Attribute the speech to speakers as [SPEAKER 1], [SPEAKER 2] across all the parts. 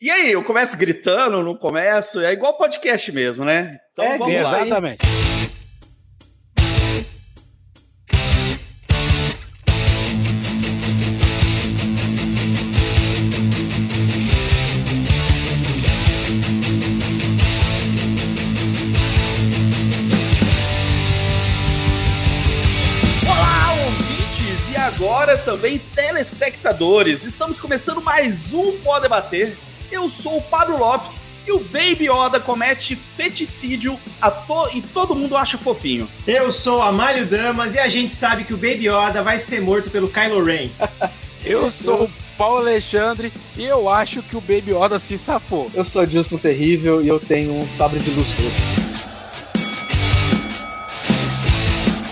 [SPEAKER 1] E aí, eu começo gritando, não começo? É igual podcast mesmo, né?
[SPEAKER 2] Então é, vamos lá. Exatamente.
[SPEAKER 1] agora também telespectadores. Estamos começando mais um Pode Debater. Eu sou o Pablo Lopes e o Baby Yoda comete feticídio to e todo mundo acha fofinho.
[SPEAKER 3] Eu sou Amálio Damas e a gente sabe que o Baby Yoda vai ser morto pelo Kylo Ren.
[SPEAKER 2] Eu sou o Paulo Alexandre e eu acho que o Baby Yoda se safou.
[SPEAKER 4] Eu sou Dilson Terrível e eu tenho um sabre de luz roxo.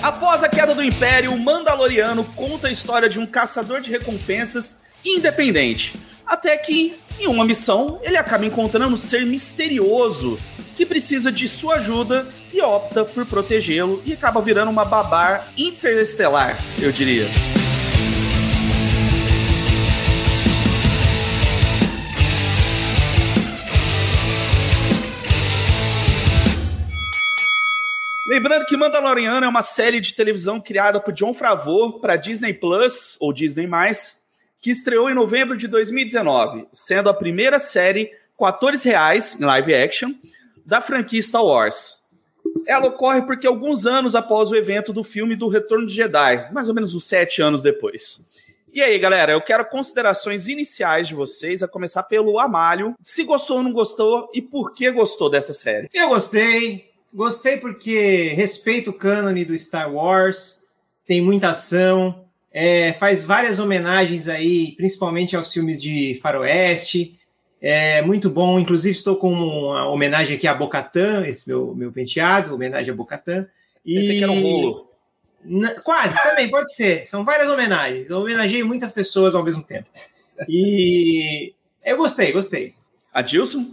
[SPEAKER 1] Após a queda do Império, o Mandaloriano conta a história de um caçador de recompensas independente. Até que, em uma missão, ele acaba encontrando um ser misterioso que precisa de sua ajuda e opta por protegê-lo e acaba virando uma babar interestelar, eu diria. Lembrando que Mandaloriano é uma série de televisão criada por John Favreau para Disney Plus ou Disney+, que estreou em novembro de 2019, sendo a primeira série atores reais em live action da franquia Star Wars. Ela ocorre porque alguns anos após o evento do filme do Retorno de Jedi, mais ou menos uns sete anos depois. E aí, galera, eu quero considerações iniciais de vocês, a começar pelo Amário. Se gostou ou não gostou e por que gostou dessa série?
[SPEAKER 3] Eu gostei, Gostei porque respeita o cânone do Star Wars, tem muita ação, é, faz várias homenagens aí, principalmente aos filmes de faroeste. É muito bom, inclusive estou com uma homenagem aqui a Bocatã, esse meu, meu penteado, homenagem a Bocatã.
[SPEAKER 1] E... Pensei que era um rolo.
[SPEAKER 3] quase, também, pode ser. São várias homenagens. Eu homenageei muitas pessoas ao mesmo tempo. E eu gostei, gostei.
[SPEAKER 1] Adilson?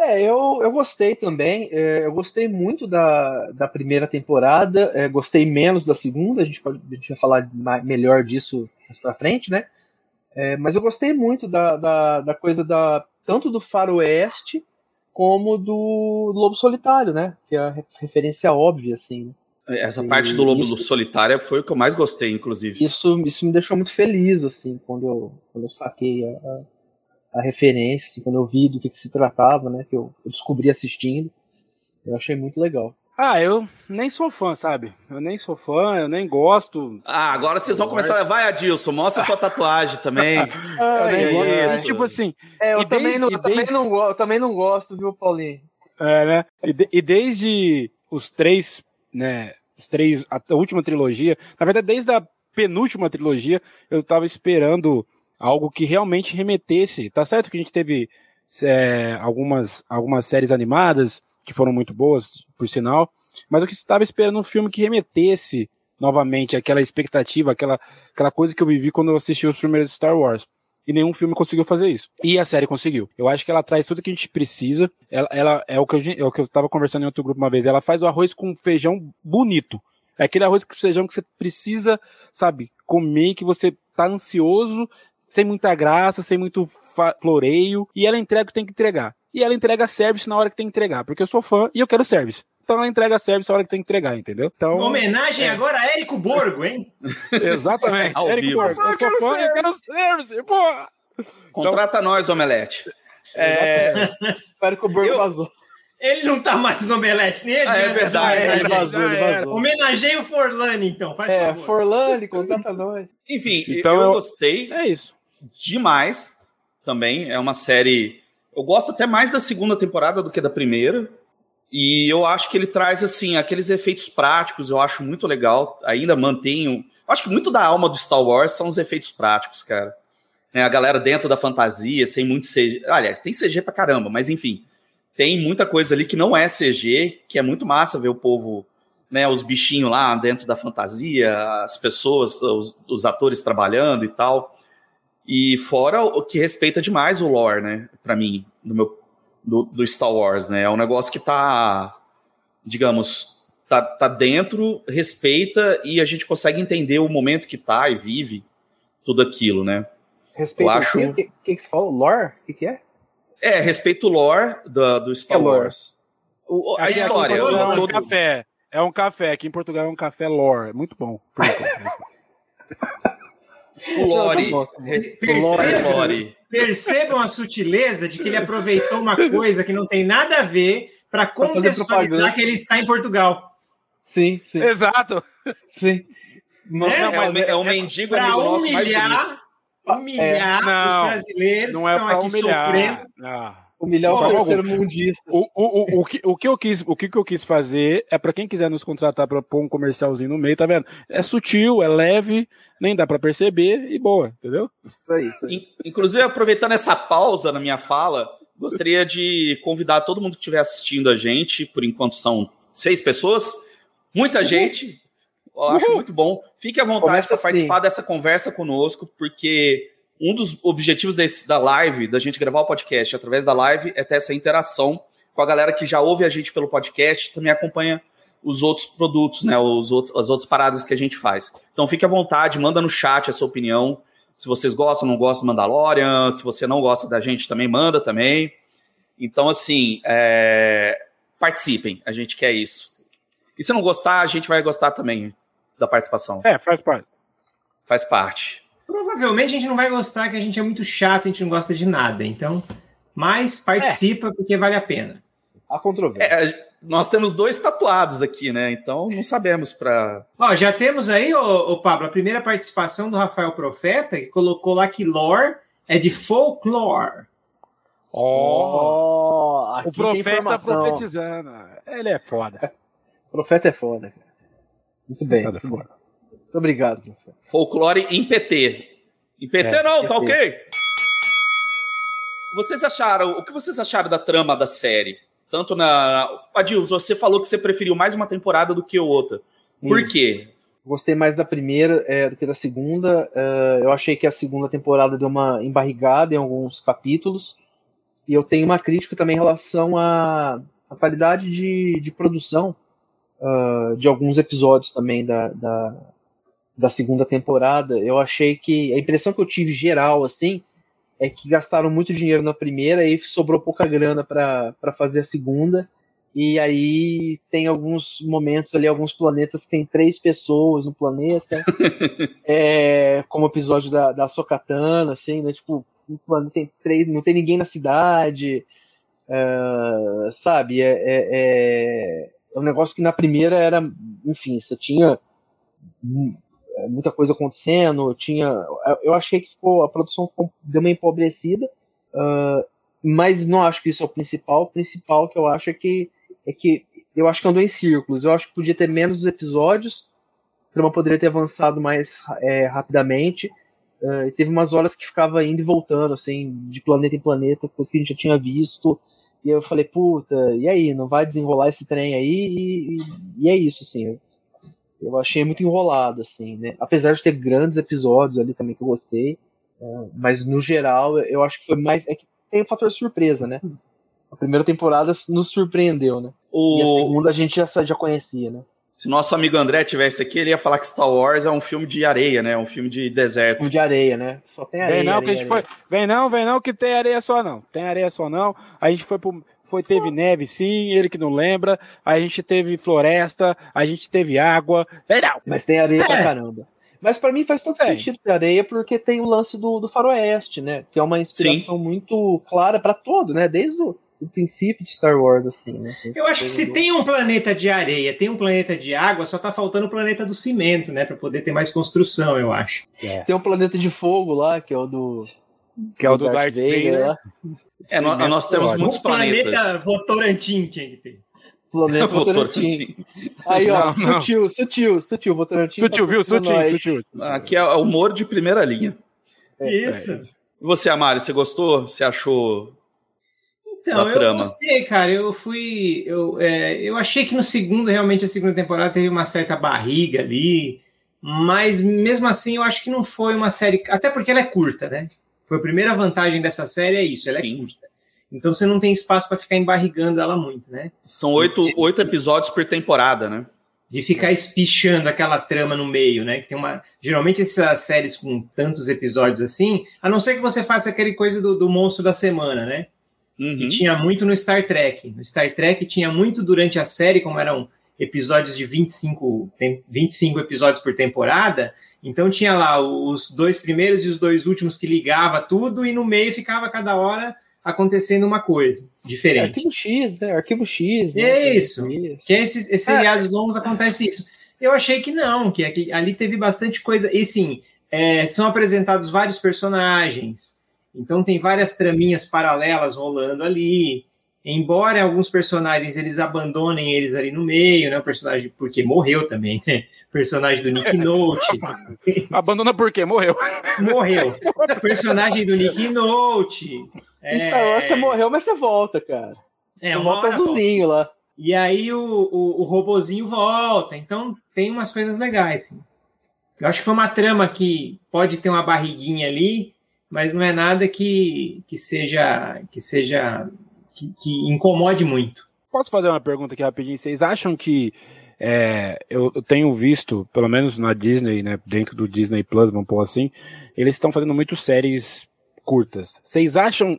[SPEAKER 4] É, eu, eu gostei também. É, eu gostei muito da, da primeira temporada, é, gostei menos da segunda. A gente, pode, a gente vai falar melhor disso mais pra frente, né? É, mas eu gostei muito da, da, da, coisa da tanto do faroeste como do Lobo Solitário, né? Que é a referência óbvia, assim.
[SPEAKER 1] Essa parte do Lobo isso, Solitário foi o que eu mais gostei, inclusive.
[SPEAKER 4] Isso, isso me deixou muito feliz, assim, quando eu, quando eu saquei a, a a referência, assim, quando eu vi do que, que se tratava, né? Que eu, eu, descobri assistindo. Eu achei muito legal.
[SPEAKER 2] Ah, eu nem sou fã, sabe? Eu nem sou fã, eu nem gosto.
[SPEAKER 1] Ah, agora vocês vão começar. a Vai, Adilson, mostra sua tatuagem também.
[SPEAKER 2] ah, eu nem é gosto. Mas, tipo assim.
[SPEAKER 4] É, eu também, desde, não, eu desde... também, não, também não gosto, viu, Paulinho?
[SPEAKER 2] É, né? E, de, e desde os três, né? Os três, a, a última trilogia, na verdade, desde a penúltima trilogia, eu tava esperando algo que realmente remetesse. Tá certo que a gente teve é, algumas, algumas séries animadas que foram muito boas, por sinal, mas eu estava esperando um filme que remetesse novamente aquela expectativa, aquela, aquela coisa que eu vivi quando eu assisti os primeiros Star Wars. E nenhum filme conseguiu fazer isso. E a série conseguiu. Eu acho que ela traz tudo que a gente precisa. Ela, ela é, o que eu, é o que eu estava conversando em outro grupo uma vez. Ela faz o arroz com feijão bonito. É aquele arroz com feijão que você precisa, sabe, comer, que você tá ansioso sem muita graça, sem muito floreio, e ela entrega o que tem que entregar. E ela entrega service na hora que tem que entregar, porque eu sou fã e eu quero service. Então ela entrega service na hora que tem que entregar, entendeu? Então,
[SPEAKER 3] Homenagem é. agora a Érico Borgo, hein?
[SPEAKER 2] Exatamente. Érico Borgo. Eu sou fã e eu quero service, porra!
[SPEAKER 1] Contrata então... nós, Omelete.
[SPEAKER 4] É... Érico Borgo eu... vazou.
[SPEAKER 3] Ele não tá mais no Omelete, nem
[SPEAKER 1] ah, É verdade.
[SPEAKER 4] ele vazou, ele vazou.
[SPEAKER 3] Homenageia o Forlani, então. Faz
[SPEAKER 4] é, favor. Forlani, contrata nós.
[SPEAKER 1] Enfim, então eu, eu gostei.
[SPEAKER 2] É isso
[SPEAKER 1] demais também. É uma série. Eu gosto até mais da segunda temporada do que da primeira. E eu acho que ele traz, assim, aqueles efeitos práticos, eu acho muito legal. Ainda mantenho. Acho que muito da alma do Star Wars são os efeitos práticos, cara. É, a galera dentro da fantasia, sem muito CG. Aliás, tem CG pra caramba, mas enfim. Tem muita coisa ali que não é CG, que é muito massa ver o povo, né, os bichinhos lá dentro da fantasia, as pessoas, os, os atores trabalhando e tal. E fora o que respeita demais o lore, né? Para mim, do meu do, do, Star Wars, né? É um negócio que tá, digamos, tá, tá dentro, respeita e a gente consegue entender o momento que tá e vive tudo aquilo, né?
[SPEAKER 4] Respeita Eu acho... o que, que, que você falou? Lore? O que, que é?
[SPEAKER 1] É, respeito o lore do, do Star
[SPEAKER 4] É lore.
[SPEAKER 1] Wars. O- a
[SPEAKER 2] Aqui-
[SPEAKER 1] história.
[SPEAKER 2] É um
[SPEAKER 1] todo-
[SPEAKER 2] café. É um café. Aqui em Portugal é um café lore. Muito bom.
[SPEAKER 1] o lore.
[SPEAKER 4] Não,
[SPEAKER 3] Percebam,
[SPEAKER 1] lore.
[SPEAKER 3] percebam a sutileza de que ele aproveitou uma coisa que não tem nada a ver para contextualizar que ele está em Portugal.
[SPEAKER 4] Sim, sim,
[SPEAKER 2] Exato.
[SPEAKER 4] sim. Mas-
[SPEAKER 3] É,
[SPEAKER 1] É,
[SPEAKER 2] mas
[SPEAKER 1] o, me-
[SPEAKER 2] é-
[SPEAKER 1] é o mendigo
[SPEAKER 3] Para
[SPEAKER 1] amigo nosso mais bonito.
[SPEAKER 3] humilhar, humilhar
[SPEAKER 2] Não,
[SPEAKER 3] os brasileiros
[SPEAKER 2] Não
[SPEAKER 3] que
[SPEAKER 2] é
[SPEAKER 3] estão aqui
[SPEAKER 2] humilhar.
[SPEAKER 3] sofrendo.
[SPEAKER 2] Não.
[SPEAKER 4] Humilhar os terceiro mundistas.
[SPEAKER 2] O, o, o, o, que, o, que eu quis, o que que eu quis fazer é pra quem quiser nos contratar pra pôr um comercialzinho no meio, tá vendo? É sutil, é leve, nem dá pra perceber e boa, entendeu?
[SPEAKER 4] Isso aí, isso aí.
[SPEAKER 1] In- Inclusive, aproveitando essa pausa na minha fala, gostaria de convidar todo mundo que estiver assistindo a gente, por enquanto são seis pessoas, muita gente. Eu acho muito bom. Fique à vontade para
[SPEAKER 4] assim.
[SPEAKER 1] participar dessa conversa conosco, porque um dos objetivos desse- da live, da gente gravar o podcast através da live, é ter essa interação com a galera que já ouve a gente pelo podcast, também acompanha os outros produtos, né? Os outros, as outras paradas que a gente faz. Então fique à vontade, manda no chat a sua opinião. Se vocês gostam, não gostam do Mandalorian, se você não gosta da gente, também manda também. Então, assim, é, participem, a gente quer isso. E se não gostar, a gente vai gostar também da participação.
[SPEAKER 2] É, faz parte.
[SPEAKER 1] Faz parte.
[SPEAKER 3] Provavelmente a gente não vai gostar, que a gente é muito chato, a gente não gosta de nada. Então, mas participa porque vale a pena.
[SPEAKER 4] A controvérsia.
[SPEAKER 1] É, nós temos dois tatuados aqui, né? Então não sabemos para.
[SPEAKER 3] Ó, já temos aí, ô, ô, Pablo, a primeira participação do Rafael Profeta, que colocou lá que lore é de folklore.
[SPEAKER 2] Ó,
[SPEAKER 4] Ó, aqui
[SPEAKER 2] o profeta profetizando. Ele é foda.
[SPEAKER 4] O profeta é foda, cara. Muito bem.
[SPEAKER 2] Foda,
[SPEAKER 4] Muito, bem.
[SPEAKER 2] foda.
[SPEAKER 4] Muito obrigado, profeta.
[SPEAKER 1] Folclore em PT. Em PT
[SPEAKER 4] É,
[SPEAKER 1] não, tá
[SPEAKER 4] PT.
[SPEAKER 1] ok? Vocês acharam. O que vocês acharam da trama da série? Tanto na. Adil, você falou que você preferiu mais uma temporada do que outra. Por
[SPEAKER 4] Isso.
[SPEAKER 1] quê?
[SPEAKER 4] Gostei mais da primeira é, do que da segunda. É, eu achei que a segunda temporada deu uma embarrigada em alguns capítulos. E eu tenho uma crítica também em relação à, à qualidade de, de produção ah, de alguns episódios também da, da, da segunda temporada. Eu achei que. A impressão que eu tive geral, assim, é que gastaram muito dinheiro na primeira e sobrou pouca grana para fazer a segunda. E aí tem alguns momentos ali, alguns planetas que tem três pessoas no planeta. é, como o episódio da, da Sokatana, assim, né? Tipo, um planeta tem três, não tem ninguém na cidade. é, sabe? É, é, é, é um negócio que na primeira era, enfim, você tinha muita coisa acontecendo, tinha. Eu achei que ficou, a produção ficou, deu uma empobrecida. ah, mas não acho que isso é o principal. O principal que eu acho é que é que eu acho que andou em círculos. Eu acho que podia ter menos episódios, a trama poderia ter avançado mais é, rapidamente. Uh, e teve umas horas que ficava indo e voltando, assim, de planeta em planeta, coisa que a gente já tinha visto. E eu falei, puta, e aí? Não vai desenrolar esse trem aí? E, e, e é isso, assim. Eu, achei muito enrolado, assim, né? Apesar de ter grandes episódios ali também que eu gostei. uh, mas no geral, eu acho que foi mais. É que tem o fator surpresa, né? A primeira temporada nos surpreendeu, né? E a
[SPEAKER 1] O,
[SPEAKER 4] segunda a gente já, já conhecia, né?
[SPEAKER 1] se nosso amigo André tivesse aqui, ele ia falar que Star Wars é um filme de areia, né? Um filme de deserto.
[SPEAKER 4] Filme de areia, né? Só tem areia.
[SPEAKER 2] Vem não, que a
[SPEAKER 4] areia,
[SPEAKER 2] gente foi. Vem não, vem não, que tem areia só não. Tem areia só não. A gente foi pro. Foi, teve neve, sim, ele que não lembra. A gente teve floresta, a gente teve água. Não!
[SPEAKER 4] Mas tem areia pra
[SPEAKER 3] É.
[SPEAKER 4] caramba. Mas pra mim faz todo
[SPEAKER 2] Tem.
[SPEAKER 4] sentido ter areia, porque tem o lance do, do faroeste, né? Que é uma inspiração muito clara pra todo, né? Desde o do princípio de Star Wars, assim, né?
[SPEAKER 3] Eu acho que se
[SPEAKER 4] do-
[SPEAKER 3] tem um planeta de areia, tem um planeta de água, só tá faltando o planeta do cimento, né? Pra poder ter mais construção, eu acho.
[SPEAKER 4] Tem um planeta de fogo lá, que é o do.
[SPEAKER 2] Que é o do Darth Vader.
[SPEAKER 4] lá.
[SPEAKER 1] É, nó- nós temos muitos
[SPEAKER 3] o planeta
[SPEAKER 1] planetas.
[SPEAKER 3] Votorantim tinha que ter.
[SPEAKER 4] Planeta Votorantim. Aí, ó,
[SPEAKER 2] Não, não.
[SPEAKER 4] sutil, sutil, sutil, Votorantim.
[SPEAKER 2] Sutil, viu?
[SPEAKER 4] patrocina
[SPEAKER 2] Sutil,
[SPEAKER 4] nós.
[SPEAKER 2] sutil.
[SPEAKER 1] Aqui é o humor de primeira linha.
[SPEAKER 4] É,
[SPEAKER 3] Isso.
[SPEAKER 1] E você, Amário, você gostou? Você achou
[SPEAKER 3] Então, eu
[SPEAKER 1] trama.
[SPEAKER 3] gostei, cara. Eu fui. Eu, é, eu achei que no segundo, realmente, a segunda temporada teve uma certa barriga ali. Mas mesmo assim, eu acho que não foi uma série. Até porque ela é curta, né? Foi a primeira vantagem dessa série, é isso, ela é
[SPEAKER 1] Sim.
[SPEAKER 3] curta. Então você não tem espaço para ficar embarrigando ela muito, né?
[SPEAKER 1] São oito, oito episódios por temporada, né?
[SPEAKER 3] De ficar espichando aquela trama no meio, né? Que tem uma. Geralmente essas séries com tantos episódios assim, a não ser que você faça aquele coisa do, do monstro da semana, né? Uhum. Que tinha muito no Star Trek. No Star Trek tinha muito durante a série, como eram episódios de 25, 25 episódios por temporada, então tinha lá os dois primeiros e os dois últimos que ligava tudo, e no meio ficava cada hora acontecendo uma coisa diferente.
[SPEAKER 4] Arquivo X, né? Arquivo X. Né?
[SPEAKER 3] É isso. Que é esses, esses seriados é. longos acontece isso. Eu achei que não, que ali teve bastante coisa. E sim, é, são apresentados vários personagens. Então tem várias traminhas paralelas rolando ali. Embora alguns personagens eles abandonem eles ali no meio, né? O personagem porque morreu também, né? O personagem do Nick Note.
[SPEAKER 2] Abandona porque morreu.
[SPEAKER 3] Morreu. O personagem do Nick Note.
[SPEAKER 4] É... Star Wars você morreu, mas você volta, cara. É, você volta azulzinho lá.
[SPEAKER 3] E aí o, o, o robozinho volta. Então tem umas coisas legais, sim. Eu acho que foi uma trama que pode ter uma barriguinha ali, mas não é nada que, que seja que seja que, que incomode muito.
[SPEAKER 2] Posso fazer uma pergunta aqui rapidinho? Vocês acham que é, eu, eu, tenho visto, pelo menos na Disney, né, dentro do Disney Plus, vamos pôr assim, eles estão fazendo muito séries curtas. Vocês acham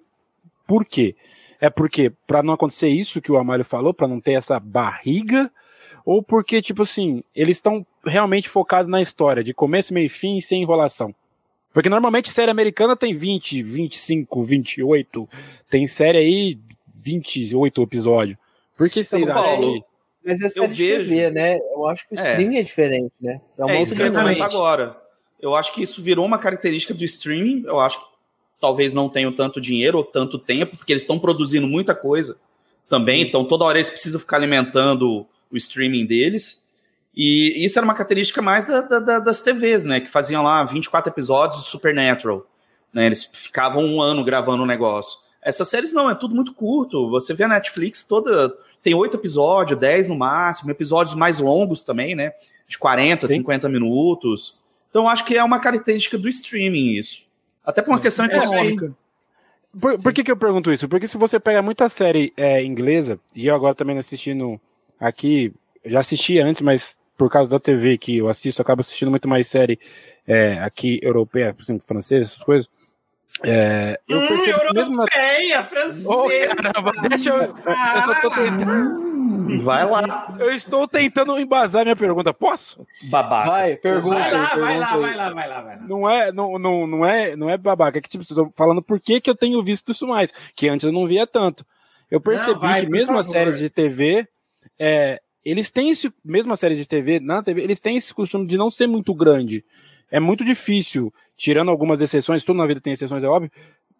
[SPEAKER 2] por quê? É porque para não acontecer isso que o Amário falou, para não ter essa barriga, ou porque tipo assim, eles estão realmente focados na história, de começo, meio e fim, sem enrolação? Porque normalmente série americana tem 20, 25, 28. Tem série aí 28 episódios. Por que vocês então, acham que.
[SPEAKER 4] Mas é série eu de vejo... TV, né? Eu acho que o é. streaming é diferente, né?
[SPEAKER 1] É, uma é isso que eu ia agora. Eu acho que isso virou uma característica do streaming. Eu acho que talvez não tenham tanto dinheiro ou tanto tempo, porque eles estão produzindo muita coisa também. Então, toda hora eles precisam ficar alimentando o streaming deles. E isso era uma característica mais da, da, das TVs, né? Que faziam lá 24 episódios de Supernatural. Né? Eles ficavam um ano gravando o um negócio. Essas séries não, é tudo muito curto. Você vê a Netflix toda. Tem oito episódios, dez no máximo, episódios mais longos também, né? De 40, Sim. 50 minutos. Então, acho que é uma característica do streaming isso. Até por uma questão é, econômica.
[SPEAKER 2] Por, por, que, que eu pergunto isso? Porque se você pega muita série é, inglesa, e eu agora também assistindo aqui, já assisti antes, mas por causa da TV que eu assisto, eu acabo assistindo muito mais série é, aqui europeia, por exemplo, francesa, essas coisas. É,
[SPEAKER 3] eu hum, percebo europeia, mesmo na... francesa. Oh, caramba, deixa eu. Eu
[SPEAKER 2] só tô tentando. Vai lá. Eu estou tentando embasar minha pergunta. Posso?
[SPEAKER 4] Babaca. Vai, pergunta.
[SPEAKER 3] Vai lá, vai lá, vai lá, vai lá, vai lá.
[SPEAKER 2] Não é, não, não, não é, não é babaca. É que tipo, estou falando por que, que eu tenho visto isso mais, que antes eu não via tanto. Eu percebi não, vai, que mesmo as séries de TV, é, eles têm esse, mesmo as séries de TV, na TV, eles têm esse costume de não ser muito grande. É muito difícil tirando algumas exceções, tudo na vida tem exceções, é óbvio,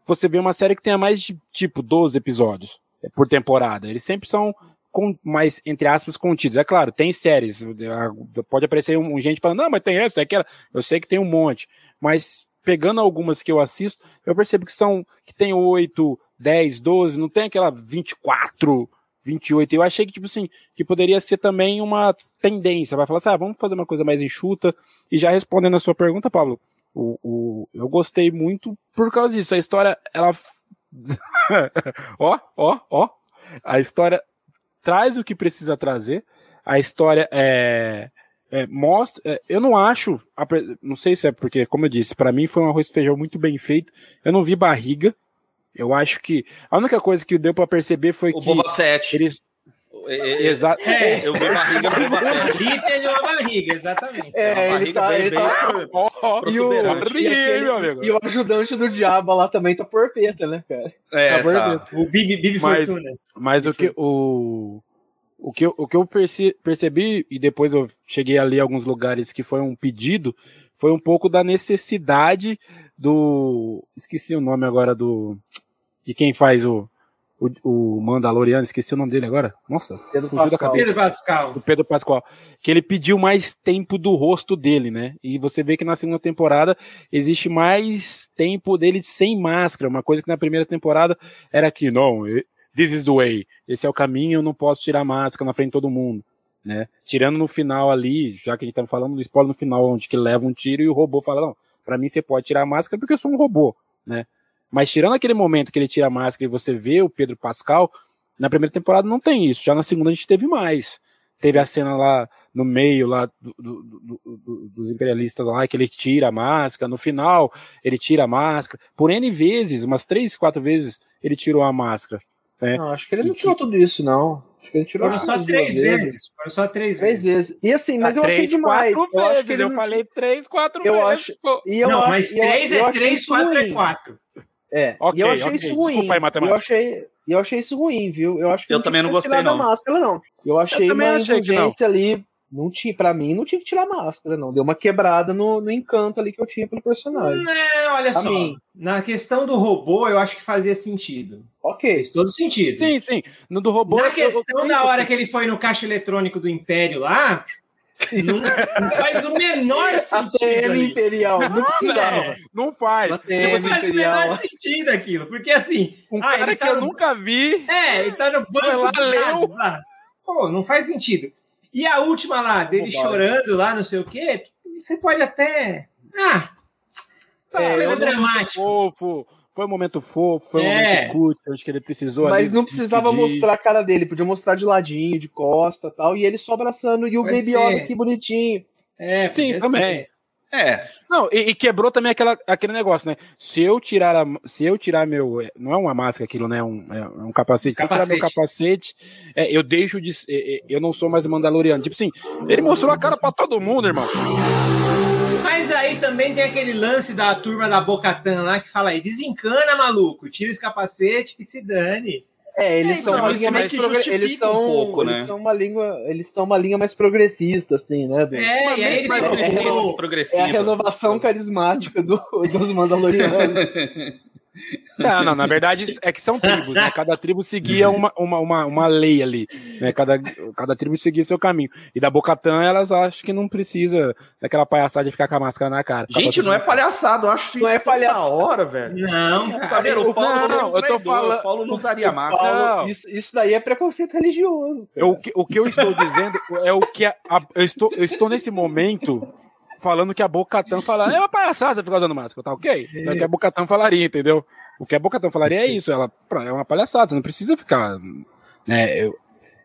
[SPEAKER 2] você vê uma série que tenha mais de, tipo, 12 episódios é, por temporada. Eles sempre são com, mais, entre aspas, contidos. É claro, tem séries, pode aparecer um, gente falando, não, mas tem essa, é aquela. Eu sei que tem um monte, mas pegando algumas que eu assisto, eu percebo que são, que tem 8, 10, 12, não tem aquela 24, 28. Eu achei que, tipo assim, que poderia ser também uma tendência. Vai falar assim, ah, vamos fazer uma coisa mais enxuta. E já respondendo a sua pergunta, Pablo, o, o, eu gostei muito por causa disso. A história, ela. ó, ó, ó. A história traz o que precisa trazer. A história é. é mostra. É, eu não acho. Não sei se é porque, como eu disse, para mim foi um arroz e feijão muito bem feito. Eu não vi barriga. Eu acho que. A única coisa que deu para perceber foi
[SPEAKER 1] o
[SPEAKER 2] que.
[SPEAKER 1] Boba Fett.
[SPEAKER 2] Eles,
[SPEAKER 3] é, é, Exato. É, eu vi barriga no Ali tem uma barriga, exatamente. É, uma barriga tá, bem, bem tá...
[SPEAKER 4] oh, e, o, e, aquele, meu amigo. e o ajudante do diabo lá também tá porpeta, né, cara?
[SPEAKER 1] É, tá tá.
[SPEAKER 3] O Bibi, Bibi
[SPEAKER 2] mas,
[SPEAKER 3] Fortuna.
[SPEAKER 2] Mas o que, o, o que eu, o que eu percebi, e depois eu cheguei ali a alguns lugares que foi um pedido, foi um pouco da necessidade do. Esqueci o nome agora do. De quem faz o o, o Mandaloriano, esqueci o nome dele agora. Nossa,
[SPEAKER 3] Pedro fugiu Pascal. da cabeça. Pedro Pascal.
[SPEAKER 2] O Pedro Pascal. Que ele pediu mais tempo do rosto dele, né? E você vê que na segunda temporada existe mais tempo dele sem máscara. Uma coisa que na primeira temporada era que, não, this is the way. Esse é o caminho, eu não posso tirar máscara na frente de todo mundo. Né? Tirando no final ali, já que a gente tá falando do spoiler no final, onde que leva um tiro e o robô fala, não, pra mim você pode tirar a máscara porque eu sou um robô, né? Mas tirando aquele momento que ele tira a máscara e você vê o Pedro Pascal, na primeira temporada não tem isso. Já na segunda a gente teve mais. Teve a cena lá no meio lá do, do, do, dos imperialistas lá que ele tira a máscara. No final ele tira a máscara. Por N vezes, umas três, quatro vezes ele tirou a máscara.
[SPEAKER 4] Né? Não, acho que ele não tirou tudo isso, não. Acho que ele tirou
[SPEAKER 3] Foram só três vezes. vezes. Foram só três,
[SPEAKER 4] três vezes. E assim, mas ah, eu três, achei demais.
[SPEAKER 2] Quatro eu vezes. eu falei três, quatro
[SPEAKER 4] eu
[SPEAKER 2] vezes.
[SPEAKER 4] Acho, e eu não,
[SPEAKER 3] acho, mas três eu, é três, quatro é quatro.
[SPEAKER 4] É, okay, e eu achei okay. isso ruim. Desculpa aí, matemática. Eu achei, eu achei isso ruim, viu? Eu acho que
[SPEAKER 1] eu não também não gostei não.
[SPEAKER 4] máscara não. Eu achei eu uma indulgência ali não tinha, para mim, não tinha que tirar máscara, não. Deu uma quebrada no, no encanto ali que eu tinha pelo personagem.
[SPEAKER 3] Não, olha pra só. Mim. Na questão do robô, eu acho que fazia sentido.
[SPEAKER 4] Ok. Fez
[SPEAKER 3] todo sentido.
[SPEAKER 2] Sim, sim. No do robô.
[SPEAKER 3] Na questão da hora que ele foi no caixa eletrônico do Império lá. Não, não faz o menor sentido.
[SPEAKER 4] ATM ali. Imperial, não
[SPEAKER 2] precisava. Não, não faz.
[SPEAKER 3] ATM não faz Imperial. o menor sentido aquilo. Porque assim.
[SPEAKER 2] Um ah, cara tá que no... eu nunca vi.
[SPEAKER 3] É, ele tá no banco
[SPEAKER 2] lá, leu.
[SPEAKER 3] lá. Pô, não faz sentido. E a última lá, dele chorando lá, não sei o quê, você pode até. Ah!
[SPEAKER 2] É, coisa dramática. Fofo. Foi um momento fofo, foi um é. momento curto, acho que ele precisou.
[SPEAKER 4] Mas não precisava despedir. mostrar a cara dele, podia mostrar de ladinho, de costa tal, e ele só abraçando, e o Pode Baby Yoda que bonitinho.
[SPEAKER 2] É, Sim, também. Ser. É. Não, e, e, quebrou também aquela, aquele negócio, né? Se eu tirar a, se eu tirar meu, não é uma máscara aquilo, né? Um, é um capacete. Se capacete. eu tirar meu capacete, é, eu deixo de, é, é, eu não sou mais Mandaloriano. Tipo assim, ele mostrou a cara para todo mundo, irmão.
[SPEAKER 3] Mas aí também tem aquele lance da turma da Bocatan lá que fala aí, desencana, maluco, tira esse capacete que se dane.
[SPEAKER 4] É, eles é, são então, uma linha mais eles são, um pouco, eles né? são uma língua, eles são uma linha mais progressista assim, né?
[SPEAKER 3] Do... É, e aí
[SPEAKER 4] é, é, é, é, a renovação carismática do, dos Mandalorianos.
[SPEAKER 2] Não, não, na verdade é que são tribos, né? Cada tribo seguia uma, uma, uma, uma lei ali, né? Cada, cada tribo seguia seu caminho. E da Bocatã, elas acham que não precisa daquela palhaçada de ficar com a máscara na cara.
[SPEAKER 1] Gente, não é palhaçado, eu acho
[SPEAKER 4] não é palhaçada. hora,
[SPEAKER 3] velho. Não,
[SPEAKER 1] cara. Tá vendo? O Paulo, não, eu tô falando, o Paulo não usaria máscara.
[SPEAKER 4] Paulo, isso, isso daí é preconceito religioso.
[SPEAKER 2] Eu, o, que, o que eu estou dizendo é o que a, a, eu, estou, eu estou nesse momento falando que a Bocatã fala, é uma palhaçada ficar usando máscara, tá ok? É o que a Bocatã falaria, entendeu? O que a Bocatã falaria é isso, ela é uma palhaçada, você não precisa ficar, né, eu,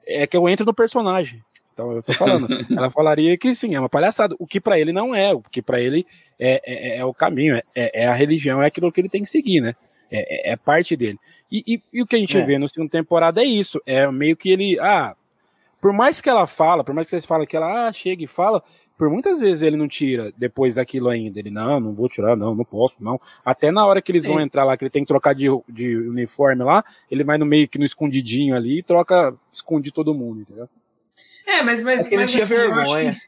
[SPEAKER 2] é que eu entro no personagem. Então eu tô falando. ela falaria que sim, é uma palhaçada. O que para ele não é, o que para ele é, é, é, é, o caminho, é, é, é, a religião, é aquilo que ele tem que seguir, né? É, é, é parte dele. E, e, e, o que a gente vê no segunda temporada é isso. É meio que ele. Ah, por mais que ela fala, por mais que vocês falem que ela ah, chega e fala, por muitas vezes ele não tira depois daquilo ainda. Ele, não, não vou tirar, não, não posso, não. Até na hora que eles vão entrar lá, que ele tem que trocar de, de uniforme lá, ele vai no meio que no escondidinho ali e troca, esconde todo mundo, entendeu?
[SPEAKER 3] É, mas, mas, é mas assim, eu, acho que,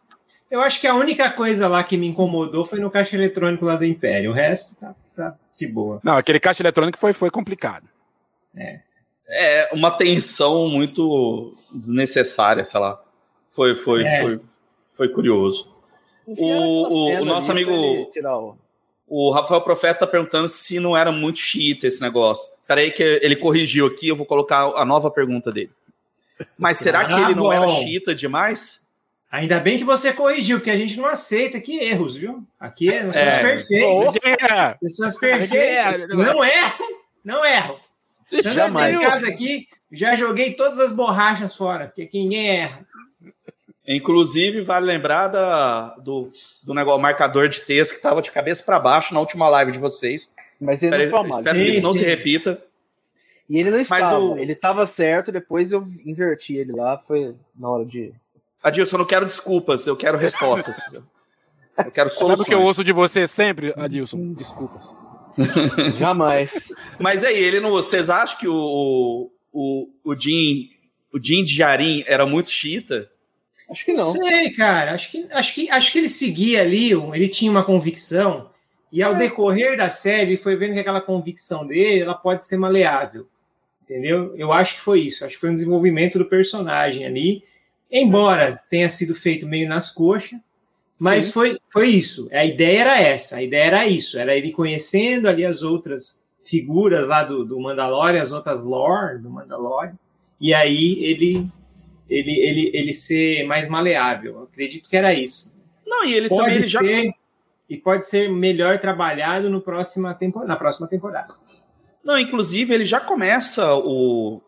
[SPEAKER 3] eu acho que a única coisa lá que me incomodou foi no caixa eletrônico lá do Império. O resto tá, tá de boa.
[SPEAKER 2] Não, aquele caixa eletrônico foi, foi complicado.
[SPEAKER 1] É. É uma tensão muito desnecessária, sei lá. Foi, foi, é. foi foi curioso. O, o, o, nosso amigo. O Rafael Profeta tá perguntando se não era muito xiita esse negócio. Peraí, que ele corrigiu aqui, eu vou colocar a nova pergunta dele. Mas será que ah, ele não era xiita demais?
[SPEAKER 3] Ainda bem que você corrigiu, porque a gente não aceita aqui erros, viu? Aqui nós somos é. perfeitos. É. Pessoas perfeitas. Não erro, não erro. Jamais. Em casa aqui, já joguei todas as borrachas fora, porque ninguém erra.
[SPEAKER 1] Inclusive, vale lembrar da, do, do negócio, marcador de texto que estava de cabeça para baixo na última live de vocês.
[SPEAKER 4] Mas ele espero,
[SPEAKER 1] não Espero que isso não se repita.
[SPEAKER 4] E ele não estava. O... Ele estava certo, depois eu inverti ele lá, foi na hora de.
[SPEAKER 1] Adilson, eu não quero desculpas, eu quero respostas. eu quero soluções.
[SPEAKER 2] Sabe o que eu ouço de você sempre, Adilson? Desculpas.
[SPEAKER 4] Jamais.
[SPEAKER 1] Mas aí, ele não. Vocês acham que o, o, o Jim, o Jim de Jarim era muito chita?
[SPEAKER 3] Acho que não. Sei, cara. Acho que, acho que, acho que ele seguia ali, ele tinha uma convicção, e ao é. decorrer da série, ele foi vendo que aquela convicção dele ela pode ser maleável. Entendeu? Eu acho que foi isso. Acho que foi um desenvolvimento do personagem ali. Embora tenha sido feito meio nas coxas, mas foi, foi isso. A ideia era essa. A ideia era isso. Era ele conhecendo ali as outras figuras lá do, do Mandalorian, as outras lore do Mandalorian. E aí ele ele, ele, ele ser mais maleável. Eu acredito que era isso.
[SPEAKER 1] Não, e ele pode também
[SPEAKER 3] ser, já... E pode ser melhor trabalhado no próxima tempo, na próxima temporada.
[SPEAKER 1] Não, inclusive ele já começa o,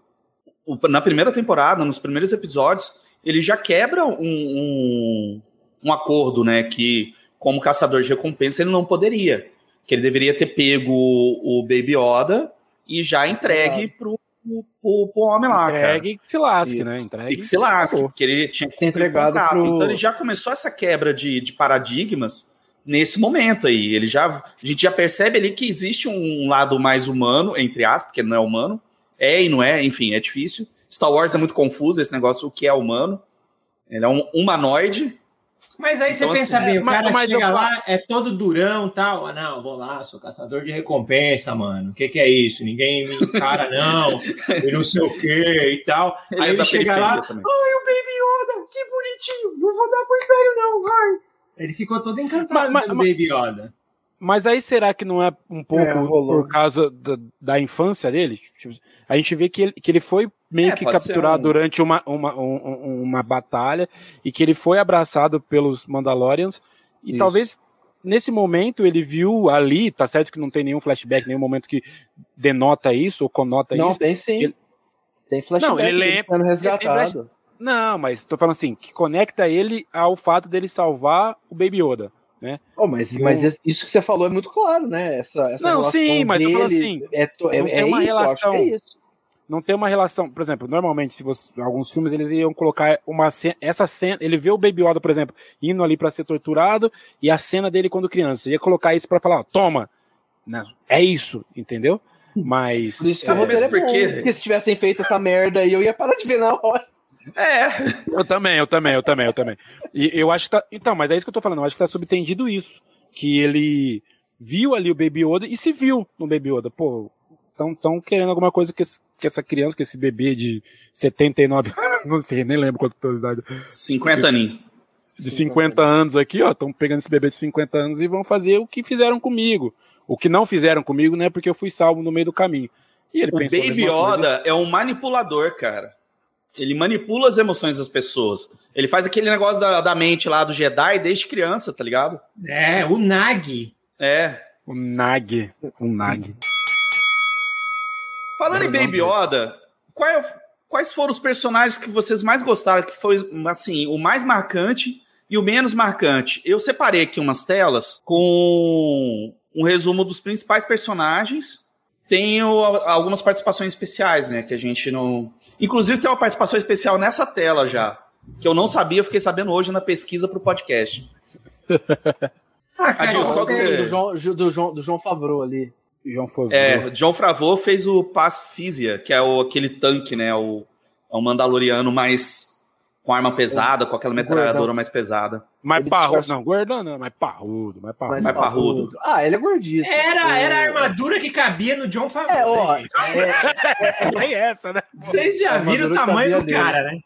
[SPEAKER 1] o na primeira temporada, nos primeiros episódios, ele já quebra um, um, um acordo, né? Que como caçador de recompensa ele não poderia. Que ele deveria ter pego o, Baby Yoda e já entregue pro, pro, pro, pro homem lá,
[SPEAKER 2] Entregue
[SPEAKER 1] cara.
[SPEAKER 2] que se lasque,
[SPEAKER 4] Isso.
[SPEAKER 2] né?
[SPEAKER 1] E
[SPEAKER 2] Entregue.
[SPEAKER 1] que se lasque, porque ele tinha que o
[SPEAKER 4] entregado
[SPEAKER 1] contrato.
[SPEAKER 4] pro-
[SPEAKER 1] Então ele já começou essa quebra de, de paradigmas nesse momento aí. Ele já, a gente já percebe ali que existe um lado mais humano, entre aspas, porque não é humano. É e não é, enfim, é difícil. Star Wars é muito confuso esse negócio, o que é humano. Ele é um humanoide.
[SPEAKER 3] Mas aí
[SPEAKER 1] Então,
[SPEAKER 3] você pensa
[SPEAKER 1] assim,
[SPEAKER 3] bem,
[SPEAKER 2] é,
[SPEAKER 3] o cara
[SPEAKER 2] mas
[SPEAKER 3] chega
[SPEAKER 2] eu-
[SPEAKER 3] lá, é todo durão e tal. Ah, não, vou lá, sou caçador de recompensa, mano. O que, que é isso? Ninguém me encara, não. e não sei o que e tal.
[SPEAKER 1] Ele
[SPEAKER 3] aí
[SPEAKER 1] é
[SPEAKER 3] ele chega lá, ai, o Baby Yoda, que bonitinho. Não vou dar pro Império, não, ai. Ele ficou todo encantado
[SPEAKER 2] Mas-
[SPEAKER 3] pelo
[SPEAKER 2] mas-
[SPEAKER 3] Baby Yoda.
[SPEAKER 2] Mas aí será que não é um pouco
[SPEAKER 4] É,
[SPEAKER 2] por causa da, da infância dele? Tipo, a gente vê que ele, que ele foi meio
[SPEAKER 1] É,
[SPEAKER 2] que capturado
[SPEAKER 1] um-
[SPEAKER 2] durante uma, uma, um- um- uma batalha e que ele foi abraçado pelos Mandalorians e
[SPEAKER 4] Isso.
[SPEAKER 2] talvez nesse momento ele viu ali, tá certo que não tem nenhum flashback, nenhum momento que denota isso ou conota
[SPEAKER 4] Não,
[SPEAKER 2] isso.
[SPEAKER 4] tem sim.
[SPEAKER 2] Ele-
[SPEAKER 4] Tem flashback
[SPEAKER 2] Não, ele lembra-
[SPEAKER 4] sendo
[SPEAKER 2] ele
[SPEAKER 4] resgatado.
[SPEAKER 2] Não, mas tô falando assim, que conecta ele ao fato dele salvar o Baby Yoda.
[SPEAKER 4] Oh, mas,
[SPEAKER 3] Eu-
[SPEAKER 4] mas isso que você falou é muito claro, né? Essa, essa
[SPEAKER 2] Não, sim, mas tô falando
[SPEAKER 4] dele
[SPEAKER 2] assim,
[SPEAKER 4] É, to- é,
[SPEAKER 2] não
[SPEAKER 4] é
[SPEAKER 2] tem uma
[SPEAKER 4] isso,
[SPEAKER 2] relação.
[SPEAKER 4] que é isso.
[SPEAKER 2] Não tem uma relação, por exemplo, normalmente se você, alguns filmes eles iam colocar uma cena, essa cena, ele vê o Baby Yoda, por exemplo, indo ali pra ser torturado e a cena dele quando criança, ia colocar isso pra falar, ó, toma, Não, é isso, entendeu? Mas
[SPEAKER 4] Por isso que
[SPEAKER 1] É,
[SPEAKER 4] roteiro é
[SPEAKER 1] mas por
[SPEAKER 4] bom,
[SPEAKER 1] quê?
[SPEAKER 4] porque se tivessem feito essa merda aí, eu ia parar de ver na hora.
[SPEAKER 1] É,
[SPEAKER 2] eu também, eu também, eu também, eu também. E eu acho que tá, então, mas é isso que eu tô falando, eu acho que tá subtendido isso, que ele viu ali o Baby Yoda e se viu no Baby Yoda, pô, tão, tão querendo alguma coisa que, esse- que essa criança, que esse bebê de 79, não sei, nem lembro quanto é a idade,
[SPEAKER 1] 50 aninhos.
[SPEAKER 2] de 50 anos aqui, ó, estão pegando esse bebê de 50 anos e vão fazer o que fizeram comigo. O que não fizeram comigo, né, porque eu fui salvo no meio do caminho. E ele
[SPEAKER 1] O
[SPEAKER 2] pensou
[SPEAKER 1] Baby. Yoda é um manipulador, cara. Ele manipula as emoções das pessoas. Ele faz aquele negócio da, da mente lá do Jedi desde criança, tá ligado?
[SPEAKER 3] É, o Nag.
[SPEAKER 1] É.
[SPEAKER 2] O Nag, o Nag.
[SPEAKER 1] Falando em Baby. Yoda, qual é- quais foram os personagens que vocês mais gostaram, que foi, assim, o mais marcante e o menos marcante? Eu separei aqui umas telas com um resumo dos principais personagens. Tenho algumas participações especiais, né, que a gente não... Inclusive tem uma participação especial nessa tela já, que eu não sabia, eu fiquei sabendo hoje na pesquisa pro podcast.
[SPEAKER 3] Ah, cara,
[SPEAKER 1] Adilson,
[SPEAKER 3] eu
[SPEAKER 1] qual que
[SPEAKER 3] gostei.
[SPEAKER 1] você-
[SPEAKER 4] do, João, do, João, do João Favreau ali.
[SPEAKER 2] João Favreau.
[SPEAKER 1] É, John Favreau fez o Pacifisia, que é o, aquele tanque, né, o, é um mandaloriano mais... com arma pesada, com aquela metralhadora mais pesada.
[SPEAKER 2] mais
[SPEAKER 4] ele
[SPEAKER 2] parrudo.
[SPEAKER 4] disfarça-
[SPEAKER 2] Não, gordão não, mais parrudo, mais parrudo.
[SPEAKER 4] Mais
[SPEAKER 1] mais parrudo.
[SPEAKER 4] Ah, ele é gordito.
[SPEAKER 3] Era,
[SPEAKER 4] É.
[SPEAKER 3] era a armadura que cabia no John Favreau.
[SPEAKER 4] É, ó.
[SPEAKER 3] né, gente?
[SPEAKER 4] é-
[SPEAKER 2] Nem essa, né?
[SPEAKER 3] Vocês já viram o tamanho do
[SPEAKER 4] dele.
[SPEAKER 3] cara, né?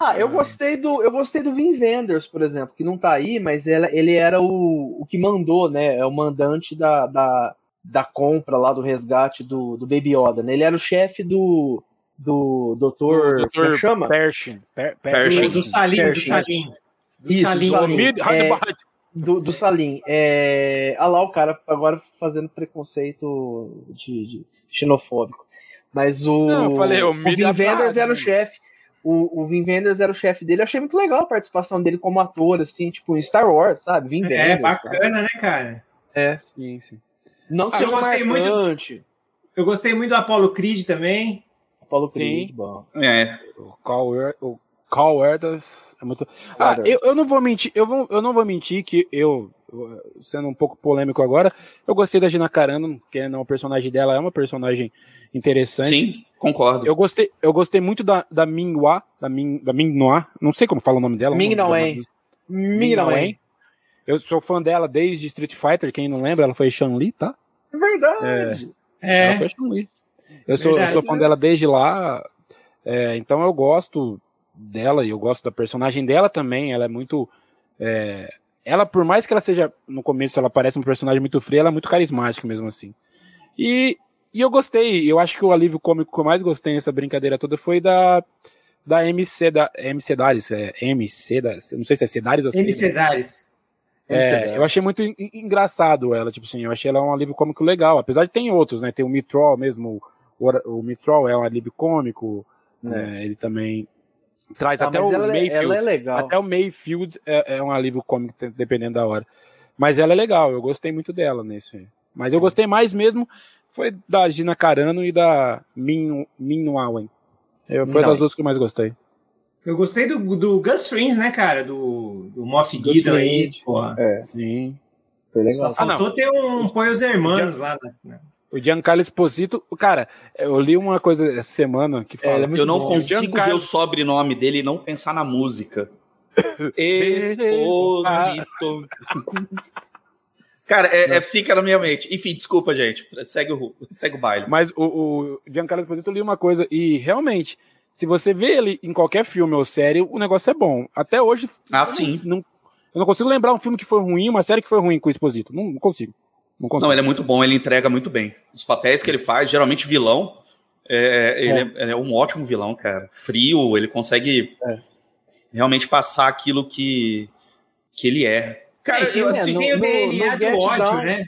[SPEAKER 4] Ah, eu gostei do eu gostei do Vin Vendors, por exemplo, que não tá aí, mas ela- ele era o, o que mandou, né? É o mandante da, da, da compra lá do resgate do, do Baby Yoda, né? Ele era o chefe do do doutor,
[SPEAKER 2] Do
[SPEAKER 4] como é chama?
[SPEAKER 2] Pershing. Per,
[SPEAKER 1] Pershing.
[SPEAKER 3] Do, do Salim, do
[SPEAKER 4] Pershing.
[SPEAKER 3] Salim. Do
[SPEAKER 4] Isso,
[SPEAKER 3] Salim.
[SPEAKER 4] do Salim.
[SPEAKER 2] Mid,
[SPEAKER 4] É, do, do Salim. É, ah lá o cara agora fazendo preconceito de, de xenofóbico. Mas o,
[SPEAKER 2] Não, eu falei, o
[SPEAKER 4] Vin Vendors
[SPEAKER 2] Abad,
[SPEAKER 4] era o
[SPEAKER 2] né?
[SPEAKER 4] chefe. O, o Vin Vendors era o chefe dele. Eu achei muito legal a participação dele como ator, assim, tipo, em Star Wars, sabe? Vin Vendors.
[SPEAKER 3] É,
[SPEAKER 4] cara.
[SPEAKER 3] bacana, né, cara?
[SPEAKER 2] Sim, sim.
[SPEAKER 4] Não que
[SPEAKER 3] Ah, eu
[SPEAKER 4] seja
[SPEAKER 3] gostei muito-
[SPEAKER 4] marcante.
[SPEAKER 3] Eu gostei muito do Apollo Creed também.
[SPEAKER 4] Apollo
[SPEAKER 2] Sim.
[SPEAKER 4] Creed, bom.
[SPEAKER 1] É,
[SPEAKER 2] O Call, o Call Earthas é muito. Ah, eu, eu não vou mentir, eu, vou, eu não vou mentir que eu, eu, sendo um pouco polêmico agora, eu gostei da Gina Carano, que é uma personagem dela, é uma personagem interessante.
[SPEAKER 1] sim, concordo.
[SPEAKER 2] Eu gostei, eu gostei muito da, da Minhua, da Min, da Ming Noa, não sei como fala o nome dela.
[SPEAKER 4] Ming Wen. Ming é.
[SPEAKER 2] Eu sou fã dela desde Street Fighter, quem não lembra, ela foi Chun-Li, tá?
[SPEAKER 4] É verdade.
[SPEAKER 3] É.
[SPEAKER 2] Ela foi Chun-Li. Eu sou, eu sou fã dela desde lá, é, então eu gosto dela e eu gosto da personagem dela também. Ela é muito. é, ela, por mais que ela seja, no começo, ela parece um personagem muito frio, ela é muito carismática mesmo assim. E, e eu gostei, eu acho que o alívio cômico que eu mais gostei nessa brincadeira toda foi da. Da MC da MC Dares, é MC da, não sei se é Cedares ou
[SPEAKER 3] MC
[SPEAKER 2] Cedares.
[SPEAKER 3] Dares.
[SPEAKER 2] É, eu achei muito en- en- engraçado ela, tipo assim, eu achei ela um alívio cômico legal, apesar de tem outros, né? Tem o Mitrol mesmo, o, o Mitrol é um alívio cômico, né? Ele também traz
[SPEAKER 4] Ah,
[SPEAKER 2] até o
[SPEAKER 4] ela, é-
[SPEAKER 2] Mayfield.
[SPEAKER 4] ela é legal.
[SPEAKER 2] Até o Mayfield é, é um alívio cômico, dependendo da hora. Mas ela é legal, eu gostei muito dela nesse. Mas eu gostei mais mesmo foi da Gina Carano e da Min, Min Nguyen. Eu- Foi
[SPEAKER 3] Não.
[SPEAKER 2] das duas que eu mais gostei.
[SPEAKER 3] Eu gostei do, do Gus Frings, né, cara? Do, do Moff Gideon aí, porra.
[SPEAKER 4] É,
[SPEAKER 2] Sim.
[SPEAKER 4] foi legal.
[SPEAKER 3] Só faltou ter um Poios Hermanos lá. né?
[SPEAKER 2] O Giancarlo Esposito, cara, eu li uma coisa essa semana que fala.
[SPEAKER 4] ele é muito
[SPEAKER 1] Eu não
[SPEAKER 4] bom.
[SPEAKER 1] consigo
[SPEAKER 2] Giancarlo-
[SPEAKER 1] ver o sobrenome dele e não pensar na música. Exposito. Cara, é, é- fica na minha mente. Enfim, desculpa, gente. Segue o, segue o baile.
[SPEAKER 2] Mas o, o Giancarlo Esposito eu li uma coisa e realmente, se você vê ele em qualquer filme ou série, o negócio é bom. Até hoje.
[SPEAKER 1] Ah,
[SPEAKER 2] eu
[SPEAKER 1] sim.
[SPEAKER 2] Não, eu não consigo lembrar um filme que foi ruim, uma série que foi ruim com o Esposito. Não, não consigo. Não consigo.
[SPEAKER 1] Não, ele é muito bom, ele entrega muito bem. Os papéis que ele faz, geralmente vilão, é, ele, é. ele é um ótimo vilão, cara. Frio, ele consegue
[SPEAKER 4] É.
[SPEAKER 1] realmente passar aquilo que, que ele é. Cara,
[SPEAKER 3] É, tem,
[SPEAKER 1] eu, assim,
[SPEAKER 4] no-
[SPEAKER 3] tem o
[SPEAKER 4] no-
[SPEAKER 3] DNA
[SPEAKER 4] no
[SPEAKER 3] do ódio,
[SPEAKER 4] Down-
[SPEAKER 3] né?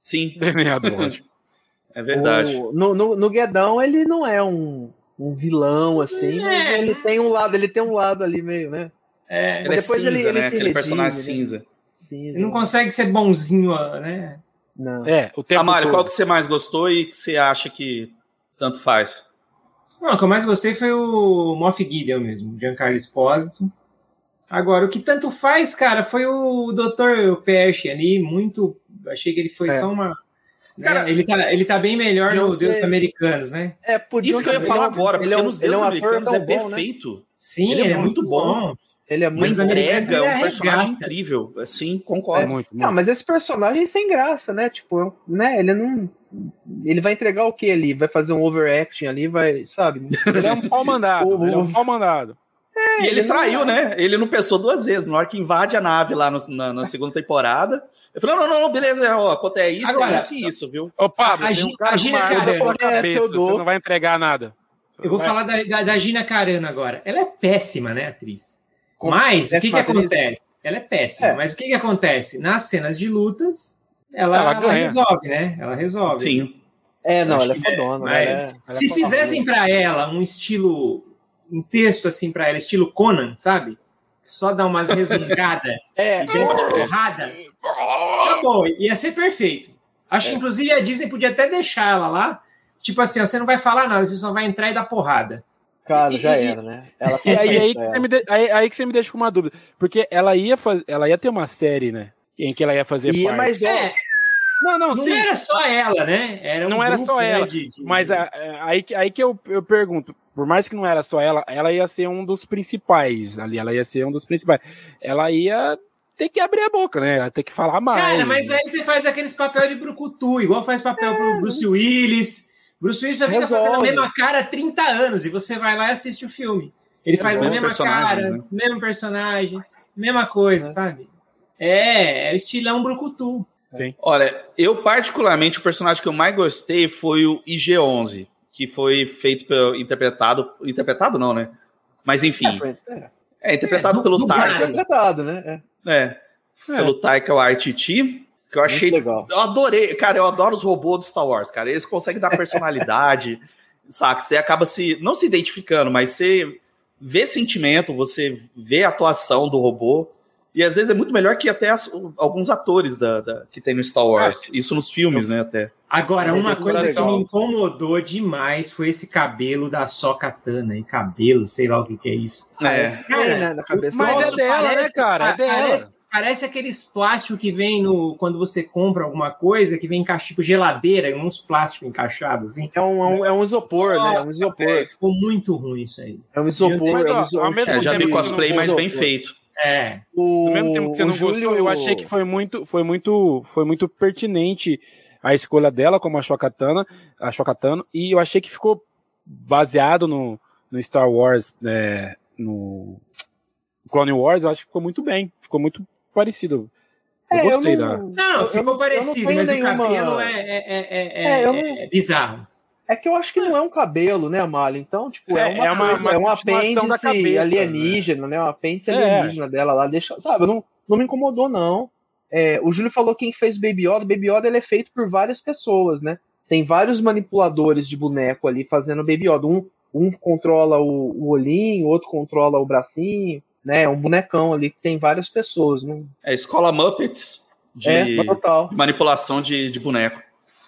[SPEAKER 1] sim,
[SPEAKER 2] DNA do ódio.
[SPEAKER 1] é verdade.
[SPEAKER 4] O- no, no, no Guedão ele não é um, um vilão assim, mas
[SPEAKER 3] É.
[SPEAKER 4] ele tem um lado, ele tem um lado ali meio, né?
[SPEAKER 3] É,
[SPEAKER 1] Ele é
[SPEAKER 4] depois
[SPEAKER 1] cinza,
[SPEAKER 4] ele- ele
[SPEAKER 1] né? Aquele
[SPEAKER 4] redime,
[SPEAKER 1] personagem
[SPEAKER 4] né?
[SPEAKER 1] cinza.
[SPEAKER 4] Sim,
[SPEAKER 3] ele não consegue ser bonzinho, né?
[SPEAKER 4] não.
[SPEAKER 2] É, o tempo
[SPEAKER 1] Amário,
[SPEAKER 2] todo.
[SPEAKER 1] qual que você mais gostou e que você acha que tanto faz?
[SPEAKER 3] Não, o que eu mais gostei foi o Moff Gideon mesmo, Giancarlo Espósito. Agora, o que tanto faz, cara, foi o Dr. Persh ali, muito. Achei que ele foi
[SPEAKER 4] É.
[SPEAKER 3] só uma. Né,
[SPEAKER 1] Cara,
[SPEAKER 3] ele, tá, ele tá bem melhor
[SPEAKER 4] John
[SPEAKER 3] no Deus
[SPEAKER 4] Ter-
[SPEAKER 3] Americanos, né?
[SPEAKER 4] É, podia
[SPEAKER 1] Isso que eu ia
[SPEAKER 4] ele
[SPEAKER 1] falar
[SPEAKER 4] é
[SPEAKER 1] agora,
[SPEAKER 4] ele
[SPEAKER 1] porque
[SPEAKER 4] é um-
[SPEAKER 1] nos
[SPEAKER 4] ele é
[SPEAKER 1] Deus
[SPEAKER 4] um ator
[SPEAKER 1] Americanos é
[SPEAKER 4] né?
[SPEAKER 1] perfeito.
[SPEAKER 3] Sim,
[SPEAKER 1] Ele
[SPEAKER 3] ele,
[SPEAKER 1] é
[SPEAKER 3] é
[SPEAKER 1] muito bom.
[SPEAKER 3] bom.
[SPEAKER 4] Ele é muito
[SPEAKER 1] entrega,
[SPEAKER 3] ele
[SPEAKER 1] um personagem
[SPEAKER 3] arregaça.
[SPEAKER 1] incrível. Assim,
[SPEAKER 2] É
[SPEAKER 1] concordo.
[SPEAKER 2] muito, muito.
[SPEAKER 4] Não, mas esse personagem é sem graça, né? Tipo, né? Ele não. Ele vai entregar o que ali? Vai fazer um overacting ali, vai, sabe?
[SPEAKER 2] Ele é um pau mandado.
[SPEAKER 4] O-
[SPEAKER 2] ele é um pau mandado.
[SPEAKER 1] E ele
[SPEAKER 4] ele
[SPEAKER 1] traiu,
[SPEAKER 4] é.
[SPEAKER 1] né? Ele não pensou duas vezes. Na hora que invade a nave lá no- na, na segunda temporada, ele falou: não, não, não, beleza, ó, acontece isso,
[SPEAKER 3] Agora-
[SPEAKER 1] é isso e isso, viu?
[SPEAKER 2] Ô, Pablo,
[SPEAKER 3] A
[SPEAKER 2] tem um cara
[SPEAKER 3] a Gina
[SPEAKER 2] uma arma na
[SPEAKER 3] Carano.
[SPEAKER 2] sua
[SPEAKER 4] É,
[SPEAKER 2] cabeça,
[SPEAKER 4] seu
[SPEAKER 2] você
[SPEAKER 4] dor.
[SPEAKER 2] não vai entregar nada.
[SPEAKER 3] Eu vou
[SPEAKER 2] Vai.
[SPEAKER 3] falar da, da, da Gina Carano agora. Ela é péssima, né, atriz?
[SPEAKER 4] Como
[SPEAKER 3] Mas o que, que acontece? Ela é péssima,
[SPEAKER 4] É.
[SPEAKER 3] mas o que, que acontece? Nas cenas de lutas, ela,
[SPEAKER 2] Ela
[SPEAKER 3] ela resolve, né? Ela resolve.
[SPEAKER 1] Sim.
[SPEAKER 4] É, não, ela é
[SPEAKER 3] é,
[SPEAKER 4] fodona. ela é-
[SPEAKER 3] Se
[SPEAKER 2] é
[SPEAKER 3] fizessem pra ela um estilo, um texto assim pra ela, estilo Conan, sabe? Só dar umas resmungadas
[SPEAKER 4] É,
[SPEAKER 3] e desse porrada, acabou, ia ser perfeito. Acho
[SPEAKER 4] É.
[SPEAKER 3] que inclusive a Disney podia até deixar ela lá, tipo assim, ó, você não vai falar nada, você só vai entrar e dar porrada.
[SPEAKER 4] cara, já era, né? Ela
[SPEAKER 2] E aí, aí, que
[SPEAKER 4] é.
[SPEAKER 2] você me de- aí, aí que você me deixa com uma dúvida. Porque ela ia, faz... ela ia ter uma série, né? Em que ela ia fazer
[SPEAKER 4] E,
[SPEAKER 2] parte.
[SPEAKER 4] mas é,
[SPEAKER 3] É,
[SPEAKER 2] Não, não,
[SPEAKER 3] não
[SPEAKER 2] sim.
[SPEAKER 3] era só ela, né? Era um
[SPEAKER 2] Não era
[SPEAKER 3] grupo,
[SPEAKER 2] só
[SPEAKER 3] né,
[SPEAKER 2] ela,
[SPEAKER 3] de- de-
[SPEAKER 2] Mas a- a- aí, que- aí que eu, eu pergunto, por mais que não era só ela, ela ia ser um dos principais ali, ela ia ser um dos principais. Ela ia ter que abrir a boca, né? Ela ia ter que falar mais.
[SPEAKER 3] Cara, mas aí você faz aqueles papel de brucutu, igual faz papel pro Bruce Willis. Bruce Willis já fica
[SPEAKER 4] Resolve.
[SPEAKER 3] fazendo a mesma cara há 30 anos e você vai lá e assiste o filme. Ele faz a mesma cara,
[SPEAKER 1] né?
[SPEAKER 3] mesmo personagem, mesma coisa, sabe? É, é o estilão brucutu.
[SPEAKER 2] Sim.
[SPEAKER 1] Olha, eu particularmente, o personagem que eu mais gostei foi o IG-11, que foi feito pelo. interpretado. Interpretado não, né? Mas enfim.
[SPEAKER 4] é, foi- é,
[SPEAKER 1] É, interpretado
[SPEAKER 3] É,
[SPEAKER 1] pelo. Taika.
[SPEAKER 4] interpretado, né? É,
[SPEAKER 1] É, pelo Taika Waititi. Que eu achei
[SPEAKER 4] muito legal.
[SPEAKER 1] Eu adorei, cara, eu adoro os robôs do Star Wars, cara. Eles conseguem dar personalidade, saca? Você acaba se, não se identificando, mas você vê sentimento, você vê a atuação do robô. E às vezes é muito melhor que até as- alguns atores da, da- que tem no Star Wars. Isso nos filmes, né, até.
[SPEAKER 3] Agora,
[SPEAKER 4] Mas
[SPEAKER 3] uma
[SPEAKER 4] é
[SPEAKER 3] coisa que
[SPEAKER 4] legal.
[SPEAKER 3] me incomodou demais foi esse cabelo da Só Katana. E cabelo, sei lá o que, que é isso.
[SPEAKER 1] É.
[SPEAKER 4] Tem, né, na cabeça.
[SPEAKER 2] Mas é
[SPEAKER 3] Nossa,
[SPEAKER 2] dela, né, cara? É dela.
[SPEAKER 3] Parece, parece aqueles plásticos que vem no quando você compra alguma coisa, que vem encaixado, tipo geladeira, uns plásticos encaixados, assim.
[SPEAKER 4] É um, é um, é um isopor, né? É um
[SPEAKER 3] Nossa,
[SPEAKER 4] isopor.
[SPEAKER 3] É, ficou muito ruim isso aí.
[SPEAKER 4] É um isopor.
[SPEAKER 2] Mas,
[SPEAKER 4] é um
[SPEAKER 2] ó,
[SPEAKER 4] isopor.
[SPEAKER 2] ao mesmo
[SPEAKER 1] É, já vi
[SPEAKER 2] que
[SPEAKER 1] cosplay mais bem feito.
[SPEAKER 3] É.
[SPEAKER 4] O,
[SPEAKER 2] No mesmo tempo que você
[SPEAKER 4] o
[SPEAKER 2] não
[SPEAKER 4] Júlio-
[SPEAKER 2] gostou, eu achei que foi muito, foi muito, foi muito pertinente a escolha dela como a Shokatana, a Shokatano, e eu achei que ficou baseado no, no Star Wars, é, no Clone Wars, eu acho que ficou muito bem, ficou muito parecido. Eu
[SPEAKER 4] É, eu
[SPEAKER 2] gostei
[SPEAKER 4] não-
[SPEAKER 2] da.
[SPEAKER 3] Não,
[SPEAKER 4] Eu- eu
[SPEAKER 3] ficou
[SPEAKER 4] eu
[SPEAKER 3] parecido,
[SPEAKER 4] não
[SPEAKER 3] mas
[SPEAKER 4] nenhuma-
[SPEAKER 3] o cabelo é, é, é, é,
[SPEAKER 4] É, eu não-
[SPEAKER 3] é bizarro.
[SPEAKER 4] É que eu acho que não é um cabelo, né, Amália? Então, tipo, é,
[SPEAKER 2] É,
[SPEAKER 4] uma,
[SPEAKER 2] é uma-
[SPEAKER 4] coisa-
[SPEAKER 2] uma
[SPEAKER 4] é um apêndice
[SPEAKER 2] cabeça,
[SPEAKER 4] alienígena, né? Um apêndice
[SPEAKER 2] É.
[SPEAKER 4] alienígena dela lá. Deixa, sabe, não, não me incomodou, não. É, o Júlio falou quem fez Baby Yoda. Baby Yoda ele é feito por várias pessoas, né? Tem vários manipuladores de boneco ali fazendo Baby Yoda. Um, um controla o, o olhinho, outro controla o bracinho, né? É um bonecão ali que tem várias pessoas. Não...
[SPEAKER 1] É escola Muppets de
[SPEAKER 4] É, total.
[SPEAKER 1] manipulação de, de boneco.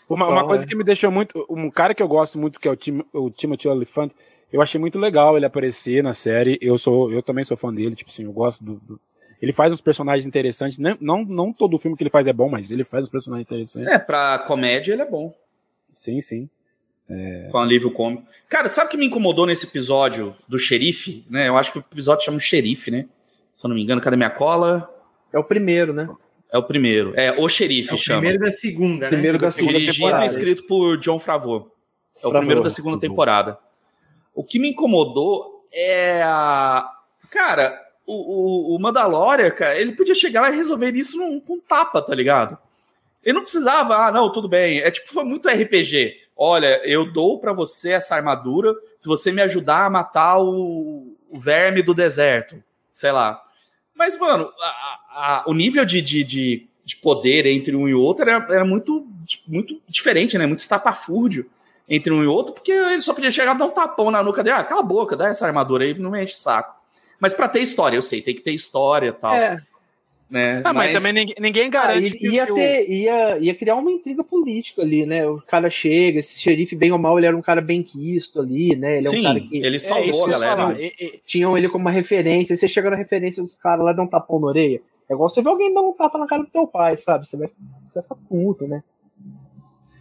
[SPEAKER 2] Uma, uma coisa que me deixou muito. Um cara que eu gosto muito, que é o, Tim, o Timothy Olyphant, eu achei muito legal ele aparecer na série. Eu sou, eu também sou fã dele, tipo assim, eu gosto do. do... Ele faz uns personagens interessantes. Não, não, não todo filme que ele faz é bom, mas ele faz uns personagens interessantes.
[SPEAKER 1] É, pra comédia ele é bom.
[SPEAKER 2] Sim, sim. É...
[SPEAKER 1] Com alívio cômico. Cara, sabe o que me incomodou nesse episódio do xerife? Né? Eu acho que o episódio chama xerife, né? Se eu não me engano, cadê minha cola?
[SPEAKER 4] É o primeiro, né?
[SPEAKER 1] É o primeiro. É o xerife,
[SPEAKER 3] É o
[SPEAKER 1] chama.
[SPEAKER 3] primeiro da segunda, né?
[SPEAKER 4] Primeiro da segunda
[SPEAKER 1] Dirigido e
[SPEAKER 4] temporada.
[SPEAKER 1] escrito por John Favreau. É o primeiro da segunda temporada. O que me incomodou é a. Cara, o, o, o Mandalorian, cara, ele podia chegar lá e resolver isso num, com um tapa, tá ligado? Ele não precisava, ah, não, tudo bem. É tipo, foi muito RPG. Olha, eu dou pra você essa armadura se você me ajudar a matar o, o verme do deserto. Sei lá. Mas, mano, a- a- o nível de, de, de, de poder entre um e outro era, era muito, muito diferente, né? Muito estapafúrdio entre um e outro, porque ele só podia chegar e dar um tapão na nuca dele. Ah, cala a boca, dá essa armadura aí, não me enche o saco. Mas pra ter história, eu sei, tem que ter história e tal.
[SPEAKER 4] É,
[SPEAKER 1] Né?
[SPEAKER 2] Ah, mas, também ninguém, ninguém
[SPEAKER 4] cara,
[SPEAKER 2] garante
[SPEAKER 4] ia,
[SPEAKER 2] que,
[SPEAKER 4] ia
[SPEAKER 2] que o-
[SPEAKER 4] ter, ia, ia criar uma intriga política ali, né? O cara chega, esse xerife, bem ou mal, ele era um cara bem quisto ali, né? Ele é
[SPEAKER 1] Sim,
[SPEAKER 4] um cara que
[SPEAKER 1] ele
[SPEAKER 2] É
[SPEAKER 1] salvou
[SPEAKER 2] isso
[SPEAKER 1] a
[SPEAKER 2] ia
[SPEAKER 1] galera.
[SPEAKER 2] E- e-
[SPEAKER 4] tinham ele como uma referência. Aí você chega na referência dos caras lá e dá um tapão na orelha. É igual você ver alguém dar um tapa na cara do teu pai, sabe? Você vai, você vai ficar puto, né?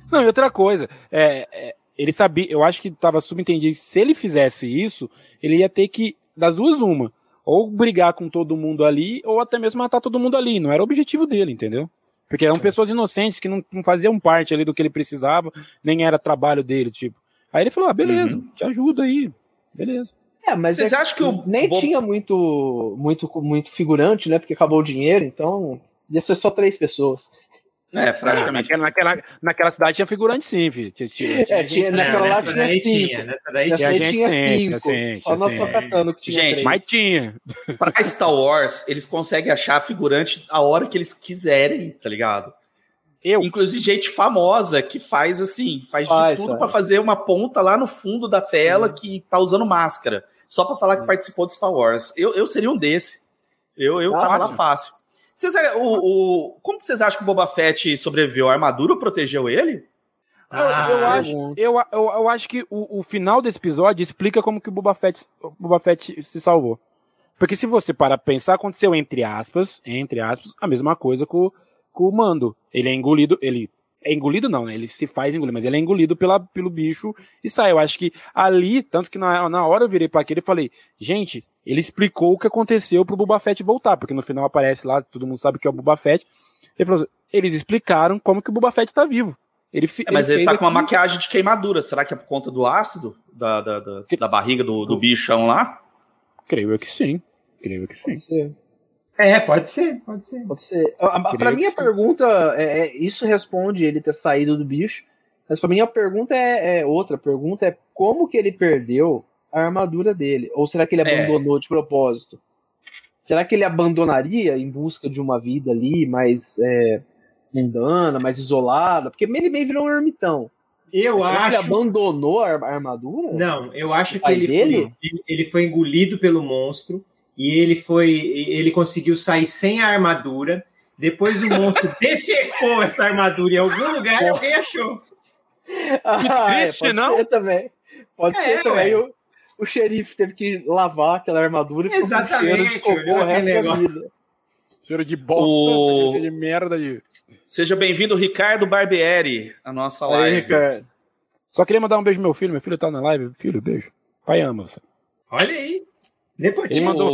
[SPEAKER 2] Não, e outra coisa, é, é, ele sabia, eu acho que estava subentendido que se ele fizesse isso, ele ia ter que, das duas, uma, ou brigar com todo mundo ali, ou até mesmo matar todo mundo ali. Não era o objetivo dele, entendeu? Porque eram pessoas inocentes que não, não faziam parte ali do que ele precisava, nem era trabalho dele, tipo. Aí ele falou: ah, beleza, te ajuda aí, beleza.
[SPEAKER 4] É, mas
[SPEAKER 1] Vocês
[SPEAKER 4] é-
[SPEAKER 1] acham que o
[SPEAKER 4] nem
[SPEAKER 1] Bob-
[SPEAKER 4] tinha muito, muito, muito figurante, né? Porque acabou o dinheiro, então ia ser só três pessoas.
[SPEAKER 1] É, praticamente.
[SPEAKER 2] Naquela, naquela, naquela cidade tinha figurante sim, filho. Tinha, tinha,
[SPEAKER 4] É, tinha,
[SPEAKER 3] É,
[SPEAKER 4] naquela lá tinha
[SPEAKER 3] daí
[SPEAKER 4] cinco.
[SPEAKER 3] tinha, nessa daí
[SPEAKER 2] Tinha gente
[SPEAKER 4] tinha cinco.
[SPEAKER 2] assim,
[SPEAKER 4] só nós
[SPEAKER 2] assim.
[SPEAKER 4] só catando que tinha
[SPEAKER 1] Gente,
[SPEAKER 4] três.
[SPEAKER 2] Mas tinha.
[SPEAKER 1] Pra Star Wars, eles conseguem achar figurante a hora que eles quiserem, tá ligado?
[SPEAKER 2] Eu.
[SPEAKER 1] Inclusive gente famosa que faz assim, faz,
[SPEAKER 4] Faz,
[SPEAKER 1] de tudo
[SPEAKER 4] faz.
[SPEAKER 1] pra fazer uma ponta lá no fundo da tela que tá usando máscara, só pra falar que participou de Star Wars. Eu, eu seria um desse. Eu, eu tava lá
[SPEAKER 4] Fácil.
[SPEAKER 1] Vocês, o, o, como que vocês acham que o Boba Fett sobreviveu? A armadura protegeu ele?
[SPEAKER 2] Eu, eu
[SPEAKER 3] Ah,
[SPEAKER 2] acho, eu, eu, eu acho que o, o final desse episódio explica como que o Boba Fett, o Boba Fett se salvou. Porque se você parar pra pensar, aconteceu entre aspas, entre aspas, a mesma coisa com, com o Mando. Ele é engolido, ele é engolido não, né? Ele se faz engolir, mas ele é engolido pela, pelo bicho e sai. Eu acho que ali, tanto que na, na hora eu virei pra aquele e falei, gente, ele explicou o que aconteceu pro Boba Fett voltar, porque no final aparece lá, todo mundo sabe que é o Boba Fett. Ele falou, assim, eles explicaram como que o Boba Fett tá vivo. Ele,
[SPEAKER 1] É, mas ele, tá com uma maquiagem de queimadura. Será que é por conta do ácido da, da, da, da barriga do, do bichão lá?
[SPEAKER 2] Creio eu que sim. Creio eu que sim.
[SPEAKER 4] Pode ser.
[SPEAKER 3] É, pode ser, pode ser.
[SPEAKER 4] Pode ser. A- a-
[SPEAKER 2] Creio
[SPEAKER 4] Pra
[SPEAKER 2] que
[SPEAKER 4] mim, a pergunta. É, é- isso responde ele ter saído do bicho. Mas pra mim, a pergunta é, é outra. A pergunta é como que ele perdeu a armadura dele? Ou será que ele
[SPEAKER 1] É.
[SPEAKER 4] abandonou de propósito? Será que ele abandonaria em busca de uma vida ali mais é, mundana, mais isolada? Porque ele meio virou um ermitão.
[SPEAKER 3] Eu
[SPEAKER 4] será que ele
[SPEAKER 3] acho.
[SPEAKER 4] abandonou a ar- a armadura?
[SPEAKER 3] Não, eu acho que ele foi, ele foi engolido pelo monstro e ele foi, ele conseguiu sair sem a armadura. Depois o monstro defecou essa armadura em algum lugar e alguém achou.
[SPEAKER 4] Ah, é,
[SPEAKER 2] triste,
[SPEAKER 4] pode
[SPEAKER 2] não?
[SPEAKER 4] ser também. Pode
[SPEAKER 3] É,
[SPEAKER 4] ser também. O, o xerife teve que lavar aquela armadura e ficou com
[SPEAKER 3] Exatamente,
[SPEAKER 4] cheiro de cocô
[SPEAKER 3] olhou
[SPEAKER 4] o resto
[SPEAKER 3] aquele
[SPEAKER 4] da
[SPEAKER 3] negócio.
[SPEAKER 4] vida.
[SPEAKER 2] Cheiro de bosta,
[SPEAKER 1] O-
[SPEAKER 2] cheiro de merda. De...
[SPEAKER 1] Seja bem-vindo, Ricardo Barbieri, a nossa
[SPEAKER 4] Aí,
[SPEAKER 1] live.
[SPEAKER 4] Ricardo.
[SPEAKER 2] Só queria mandar um beijo pro meu filho. Meu filho tá na live. Filho, beijo. Pai ama você.
[SPEAKER 3] Olha aí.
[SPEAKER 2] Ele
[SPEAKER 3] Nepotismo.
[SPEAKER 2] mandou-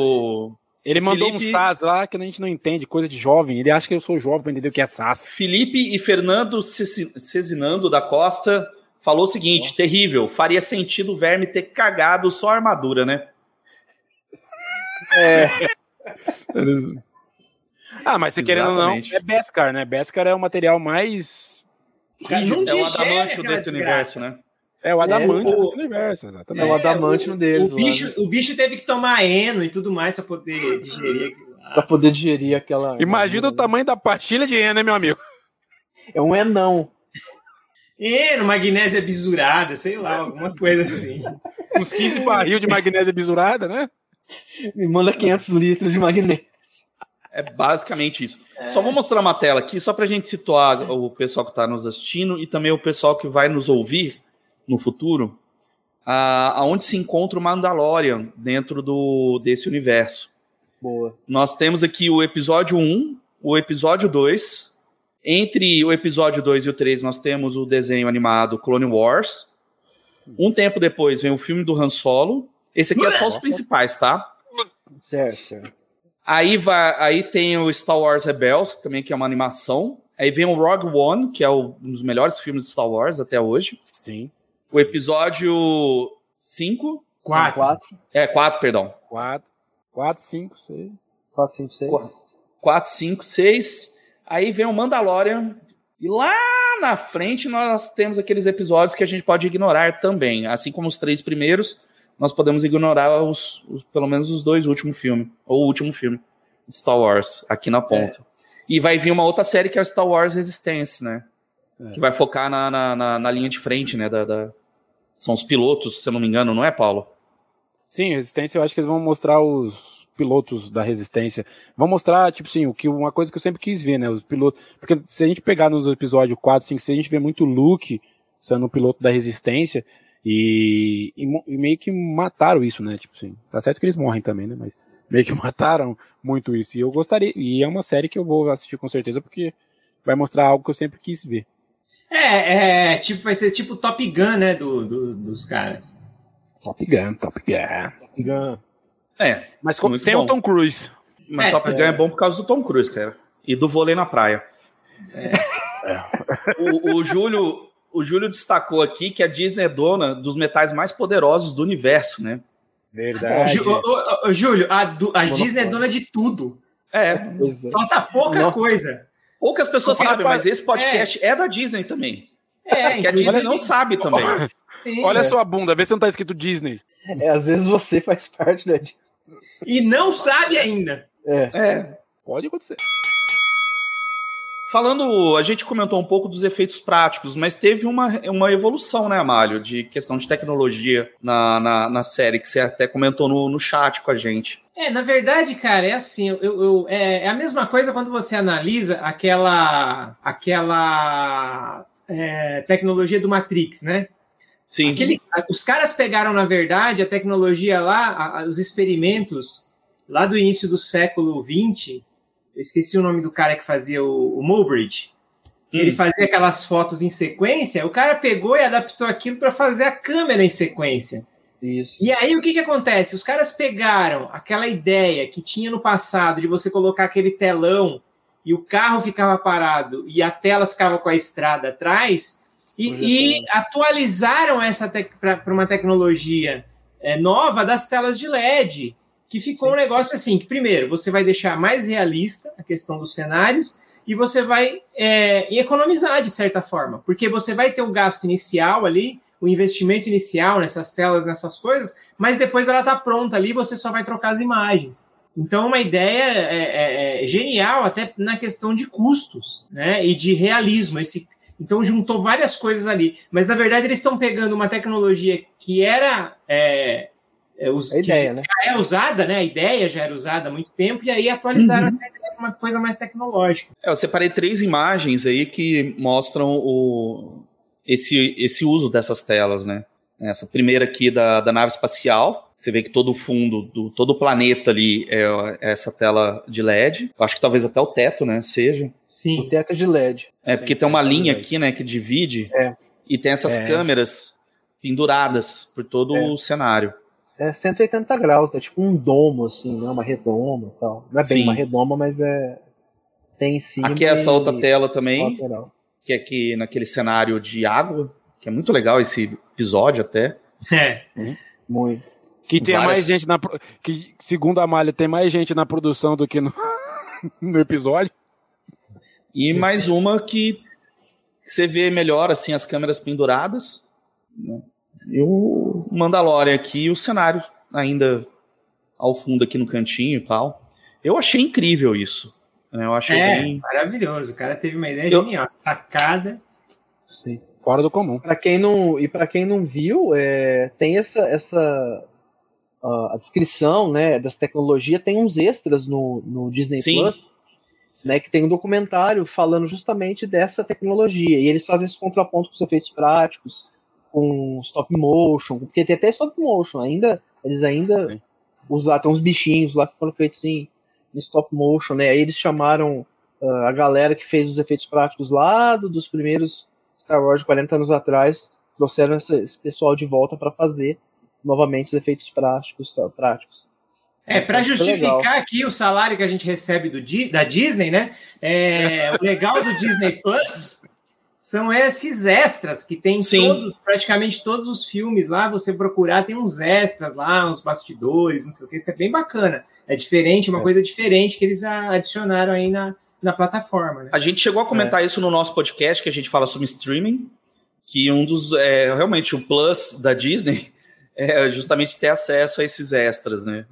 [SPEAKER 1] O
[SPEAKER 2] Ele mandou um
[SPEAKER 1] Felipe-
[SPEAKER 2] SAS lá que a gente não entende, coisa de jovem. Ele acha que eu sou jovem pra entender o que é SAS.
[SPEAKER 1] Felipe e Fernando Cezinando da Costa falou o seguinte: terrível, faria sentido o verme ter cagado só a armadura, né?
[SPEAKER 4] É,
[SPEAKER 2] Ah, mas se querendo ou não, é Beskar, né? Beskar é o material mais.
[SPEAKER 3] Cara, não
[SPEAKER 1] é o
[SPEAKER 3] digere
[SPEAKER 1] adamantio desse
[SPEAKER 3] desgraça.
[SPEAKER 1] universo, né?
[SPEAKER 2] É o adamante
[SPEAKER 3] o-
[SPEAKER 2] desse universo,
[SPEAKER 4] é
[SPEAKER 2] exatamente.
[SPEAKER 4] o adamante
[SPEAKER 3] o-
[SPEAKER 4] no deles.
[SPEAKER 3] O bicho, o bicho teve que tomar eno e tudo mais pra poder digerir aquilo.
[SPEAKER 4] Pra poder digerir aquela.
[SPEAKER 2] Imagina o tamanho da pastilha de Ena, né, meu amigo?
[SPEAKER 4] É um enão.
[SPEAKER 3] Eno, magnésia bisurada, sei lá, alguma coisa assim.
[SPEAKER 2] Uns 15 barril de magnésia bisurada, né?
[SPEAKER 4] Me manda 500 litros de magnésio.
[SPEAKER 1] É basicamente isso. É. Só vou mostrar uma tela aqui, só para a gente situar o pessoal que está nos assistindo e também o pessoal que vai nos ouvir no futuro, aonde se encontra o Mandalorian dentro do, desse universo.
[SPEAKER 4] Boa.
[SPEAKER 1] Nós temos aqui o episódio 1, o episódio 2. Entre o episódio 2 e o 3, nós temos o desenho animado Clone Wars. Um tempo depois vem o filme do Han Solo. Esse aqui é só os principais, tá?
[SPEAKER 4] Certo, certo.
[SPEAKER 1] Aí, vai, aí tem o Star Wars Rebels, também que é uma animação. Aí vem o Rogue One, que é o, um dos melhores filmes de Star Wars até hoje.
[SPEAKER 2] Sim.
[SPEAKER 1] O episódio 5.
[SPEAKER 3] 4.
[SPEAKER 1] É, 4, perdão.
[SPEAKER 2] 4, 4, 5, 6.
[SPEAKER 4] 4, 5, 6.
[SPEAKER 1] 4, 5, 6. Aí vem o Mandalorian. E lá na frente nós temos aqueles episódios que a gente pode ignorar também. Assim como os três primeiros, nós podemos ignorar os, os pelo menos os dois últimos filmes. Ou o último filme de Star Wars, aqui na ponta. É. E vai vir uma outra série que é o Star Wars Resistance, né? É. Que vai focar na, na, na, na, linha de frente, né? Da, da, São os pilotos, se eu não me engano, não é, Paulo?
[SPEAKER 2] Sim, Resistência, eu acho que eles vão mostrar os pilotos da Resistência. Vão mostrar, tipo assim, o que, uma coisa que eu sempre quis ver, né? Os pilotos. Porque se a gente pegar nos episódios 4, 5, 6, a gente vê muito Luke sendo o piloto da Resistência. E, e, e, meio que mataram isso, né? Tipo assim, tá certo que eles morrem também, né? Mas meio que mataram muito isso. E eu gostaria. E é uma série que eu vou assistir com certeza, porque vai mostrar algo que eu sempre quis ver.
[SPEAKER 3] É, é tipo, vai ser tipo Top Gun, né? Do, do dos caras.
[SPEAKER 2] Top Gun, Top Gun.
[SPEAKER 4] Top Gun.
[SPEAKER 1] É.
[SPEAKER 2] Mas como, sem bom. o Tom Cruise.
[SPEAKER 1] Mas é, Top Gun é. é bom por causa do Tom Cruise, cara. E do vôlei na praia. É. O, o, Júlio, o Júlio destacou aqui que a Disney é dona dos metais mais poderosos do universo, né?
[SPEAKER 3] Verdade. Ô, Júlio, a, a Disney é dona de tudo.
[SPEAKER 1] É.
[SPEAKER 3] Falta pouca Nossa. coisa.
[SPEAKER 1] Poucas pessoas sabem, mas esse podcast é, é da Disney também. É, que a Disney não sabe também.
[SPEAKER 2] Sim, Olha é. sua bunda, vê se não tá escrito Disney.
[SPEAKER 4] É, às vezes você faz parte da Disney.
[SPEAKER 3] E não sabe ainda.
[SPEAKER 1] É. é. Pode acontecer. Falando, a gente comentou um pouco dos efeitos práticos, mas teve uma, uma evolução, né, Amália, de questão de tecnologia na, na, na, série, que você até comentou no, no chat com a gente.
[SPEAKER 3] É, na verdade, cara, é assim, eu, eu é, é, a mesma coisa quando você analisa aquela, aquela é, tecnologia do Matrix, né?
[SPEAKER 1] Sim.
[SPEAKER 3] Aquele, os caras pegaram, na verdade, a tecnologia lá, a, os experimentos lá do início do século XX, eu esqueci o nome do cara que fazia o, o Mobridge. Hum. Ele fazia aquelas fotos em sequência. O cara pegou e adaptou aquilo para fazer a câmera em sequência.
[SPEAKER 4] Isso.
[SPEAKER 3] E aí o que, que acontece? Os caras pegaram aquela ideia que tinha no passado de você colocar aquele telão e o carro ficava parado e a tela ficava com a estrada atrás e, e atualizaram essa para uma tecnologia é, nova das telas de LED que ficou Sim. um negócio assim, que primeiro, você vai deixar mais realista a questão dos cenários e você vai é, economizar de certa forma, porque você vai ter o gasto inicial ali, o investimento inicial nessas telas, nessas coisas, mas depois ela está pronta ali, você só vai trocar as imagens. Então, uma ideia é, é, é genial até na questão de custos, né, e de realismo. Esse, então, juntou várias coisas ali. Mas, na verdade, eles estão pegando uma tecnologia que era é,
[SPEAKER 4] é, os, a ideia, né?
[SPEAKER 3] já é usada, né? A ideia já era usada há muito tempo, e aí atualizaram uhum. uma coisa mais tecnológica.
[SPEAKER 1] É, eu separei três imagens aí que mostram o, esse, esse uso dessas telas, né? Essa primeira aqui da, da nave espacial, você vê que todo o fundo, do, todo o planeta ali é, é essa tela de LED. Eu acho que talvez até o teto, né? Seja.
[SPEAKER 4] Sim. O teto é de LED.
[SPEAKER 1] É, porque
[SPEAKER 4] Sim,
[SPEAKER 1] tem uma linha aqui, né, que divide.
[SPEAKER 4] É.
[SPEAKER 1] E tem essas é. câmeras penduradas por todo é. o cenário
[SPEAKER 4] é 180 graus, é tipo um domo, assim, né? Uma redoma e tal. Não é bem Sim. uma redoma, mas é. Tem em cima.
[SPEAKER 1] Aqui é essa outra tela também. Lateral. Que é aqui naquele cenário de água, que é muito legal esse episódio até.
[SPEAKER 3] É.
[SPEAKER 4] Hum. Muito.
[SPEAKER 2] Que tem Várias... mais gente na. Que, segundo a Malha, tem mais gente na produção do que no, no episódio.
[SPEAKER 1] E mais uma que você vê melhor assim as câmeras penduradas. Né? E o Mandalorian aqui e o cenário ainda ao fundo aqui no cantinho e tal. Eu achei incrível isso. Né? Eu achei
[SPEAKER 3] é,
[SPEAKER 1] bem...
[SPEAKER 3] maravilhoso. O cara teve uma ideia eu... genial, sacada.
[SPEAKER 2] Sim. Fora do comum.
[SPEAKER 4] Para quem não e para quem não viu, é, tem essa essa a, a descrição né, das tecnologias, tem uns extras no, no Disney
[SPEAKER 1] Sim.
[SPEAKER 4] Plus, né, que tem um documentário falando justamente dessa tecnologia. E eles fazem esse contraponto com os efeitos práticos, com stop motion, porque tem até stop motion, ainda, eles ainda
[SPEAKER 2] Sim.
[SPEAKER 4] usaram, tem uns bichinhos lá que foram feitos em, em stop motion, né? Aí eles chamaram ah, a galera que fez os efeitos práticos lá do- dos primeiros Star Wars de 40 anos atrás, trouxeram essa- esse pessoal de volta para fazer novamente os efeitos práticos, tá, práticos.
[SPEAKER 3] É, para justificar
[SPEAKER 4] legal.
[SPEAKER 3] aqui o salário que a gente recebe do, da Disney, né? É, o legal do Disney Plus são esses extras que tem em
[SPEAKER 1] Sim.
[SPEAKER 3] todos, praticamente todos os filmes lá. Você procurar, tem uns extras lá, uns bastidores, não sei o que. Isso é bem bacana. É diferente, uma
[SPEAKER 4] É.
[SPEAKER 3] coisa diferente que eles adicionaram aí na, na plataforma, né?
[SPEAKER 1] A gente chegou a comentar isso no nosso podcast, que a gente fala sobre streaming, que um dos. É, realmente, o plus da Disney é justamente ter acesso a esses extras, né?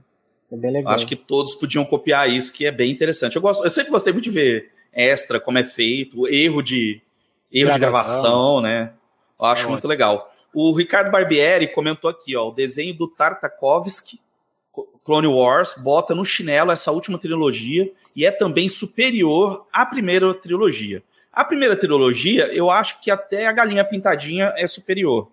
[SPEAKER 4] É bem legal.
[SPEAKER 1] Acho que todos podiam copiar isso, que é bem interessante. Eu, gosto, eu sempre gostei muito de ver extra, como é feito, erro de erro de
[SPEAKER 2] Gravação.
[SPEAKER 1] gravação, né? Eu acho
[SPEAKER 2] É
[SPEAKER 1] muito legal. O Ricardo Barbieri comentou aqui, ó, o desenho do Tartakovsky, Clone Wars, bota no chinelo essa última trilogia e é também superior à primeira trilogia. A primeira trilogia, eu acho que até a Galinha Pintadinha é superior.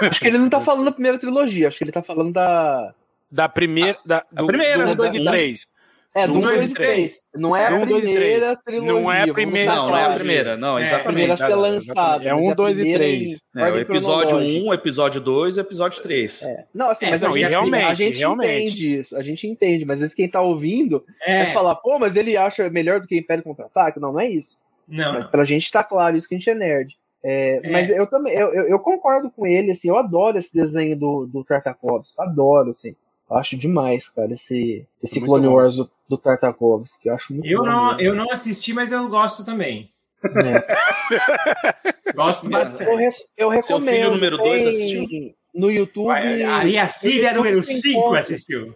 [SPEAKER 4] Acho que ele não tá falando da primeira trilogia, acho que ele tá falando da.
[SPEAKER 2] Da primeira. Da, do,
[SPEAKER 1] primeira,
[SPEAKER 2] do
[SPEAKER 1] né?
[SPEAKER 2] 1, 2 e
[SPEAKER 1] Da-
[SPEAKER 2] 3.
[SPEAKER 4] É, do
[SPEAKER 2] Um,
[SPEAKER 4] 1,
[SPEAKER 2] dois
[SPEAKER 4] 2
[SPEAKER 2] e
[SPEAKER 4] e 3. Não é a primeira trilogia.
[SPEAKER 2] Não é a primeira
[SPEAKER 1] Não, não é a primeira, não,
[SPEAKER 3] É,
[SPEAKER 4] A
[SPEAKER 1] exatamente.
[SPEAKER 4] primeira a ser lançada.
[SPEAKER 2] É
[SPEAKER 4] mas
[SPEAKER 2] um,
[SPEAKER 4] a
[SPEAKER 2] dois e
[SPEAKER 4] primeira
[SPEAKER 2] três.
[SPEAKER 4] em
[SPEAKER 1] É, o episódio
[SPEAKER 4] cronológica.
[SPEAKER 1] 1, o episódio 2 e o episódio 3.
[SPEAKER 4] É. Não, assim,
[SPEAKER 3] É,
[SPEAKER 4] mas
[SPEAKER 3] não,
[SPEAKER 4] a
[SPEAKER 3] e
[SPEAKER 4] gente,
[SPEAKER 2] realmente,
[SPEAKER 4] a gente
[SPEAKER 2] realmente.
[SPEAKER 4] entende isso, a gente entende, mas às vezes quem tá ouvindo
[SPEAKER 3] É,
[SPEAKER 4] vai falar, pô, mas ele acha melhor do que Império Contra-Ataque? Não, não é isso.
[SPEAKER 3] não,
[SPEAKER 4] Mas pra gente tá claro isso que a gente é nerd. É,
[SPEAKER 3] É.
[SPEAKER 4] Mas eu também, eu, eu, eu concordo com ele, assim, eu adoro esse desenho do, do Tartakovsky, adoro, assim. Eu acho demais, cara, esse, esse
[SPEAKER 2] muito
[SPEAKER 4] Clone
[SPEAKER 2] bom.
[SPEAKER 4] Wars do, do Tartakovsky. Eu acho muito
[SPEAKER 3] Eu
[SPEAKER 4] bom
[SPEAKER 3] não,
[SPEAKER 4] mesmo.
[SPEAKER 3] eu não assisti, mas eu gosto também.
[SPEAKER 4] É.
[SPEAKER 3] Gosto bastante.
[SPEAKER 4] Eu, re- eu
[SPEAKER 1] Seu
[SPEAKER 4] recomendo.
[SPEAKER 1] filho número dois
[SPEAKER 4] tem
[SPEAKER 1] assistiu?
[SPEAKER 4] No YouTube.
[SPEAKER 3] Aí a filha
[SPEAKER 4] no
[SPEAKER 3] número
[SPEAKER 4] YouTube você
[SPEAKER 3] 5
[SPEAKER 4] encontra.
[SPEAKER 3] assistiu.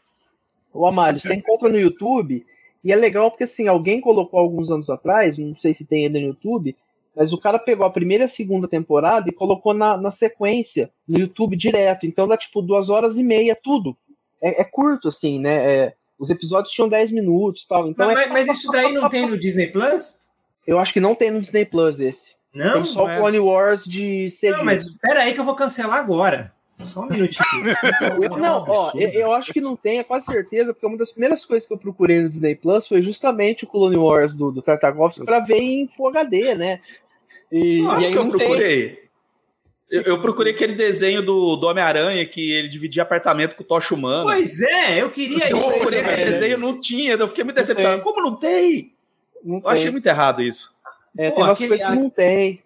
[SPEAKER 4] O Amário, você encontra no YouTube, e é legal porque assim, alguém colocou alguns anos atrás, não sei se tem ainda no YouTube, mas o cara pegou a primeira e a segunda temporada e colocou na, na sequência, no YouTube direto. Então dá tipo duas horas e meia, tudo. É, é curto, assim, né? É, os episódios tinham 10 minutos tal. Então
[SPEAKER 3] mas,
[SPEAKER 4] é-
[SPEAKER 3] mas isso daí não tem no Disney Plus?
[SPEAKER 4] Eu acho que não tem no Disney Plus esse.
[SPEAKER 3] Não?
[SPEAKER 4] tem só
[SPEAKER 2] é.
[SPEAKER 4] o Clone Wars de CG.
[SPEAKER 3] Não, mas pera aí que eu vou cancelar agora. Só um minutinho.
[SPEAKER 4] Eu- não, ó, eu, eu acho que não tem, é quase certeza, porque uma das primeiras coisas que eu procurei no Disney Plus foi justamente o Clone Wars do, do Tartakovsky pra ver em Full HD, né? E,
[SPEAKER 1] Sabe
[SPEAKER 4] e
[SPEAKER 1] o
[SPEAKER 4] aí
[SPEAKER 1] que eu
[SPEAKER 4] não tem.
[SPEAKER 1] Eu, eu procurei aquele desenho do, do Homem-Aranha que ele dividia apartamento com o Tocha Humana.
[SPEAKER 3] Pois é, eu queria
[SPEAKER 1] eu
[SPEAKER 3] isso.
[SPEAKER 1] procurei esse desenho, não tinha. Eu fiquei muito
[SPEAKER 4] Não
[SPEAKER 1] decepcionado. Como não tem?
[SPEAKER 4] Não
[SPEAKER 1] Eu achei
[SPEAKER 4] tem.
[SPEAKER 1] muito errado isso.
[SPEAKER 4] É,
[SPEAKER 3] Pô,
[SPEAKER 4] tem umas
[SPEAKER 3] aquele-
[SPEAKER 4] coisas que não tem.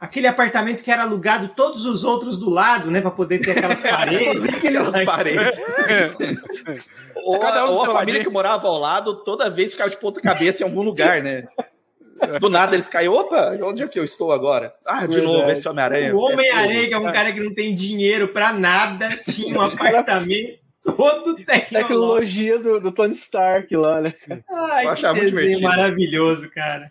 [SPEAKER 3] Aquele apartamento que era alugado, todos os outros do lado, né? Pra poder ter aquelas paredes.
[SPEAKER 1] Aquelas paredes. ou
[SPEAKER 2] Cada
[SPEAKER 1] a,
[SPEAKER 2] um
[SPEAKER 1] ou a família
[SPEAKER 2] ladinho.
[SPEAKER 1] que morava ao lado, toda vez ficava de ponta cabeça em algum lugar, né? Do nada eles caem, opa, onde é que eu estou agora? Ah, de
[SPEAKER 4] Verdade.
[SPEAKER 1] novo, esse Homem-Aranha.
[SPEAKER 3] O Homem-Aranha,
[SPEAKER 1] É
[SPEAKER 3] que é um cara que não tem dinheiro pra nada, tinha um apartamento todo tecnológico.
[SPEAKER 4] Tecnologia do, do Tony Stark lá, né?
[SPEAKER 3] Ai,
[SPEAKER 1] Eu
[SPEAKER 3] que
[SPEAKER 1] achava muito
[SPEAKER 3] desenho
[SPEAKER 1] divertido.
[SPEAKER 3] maravilhoso, cara.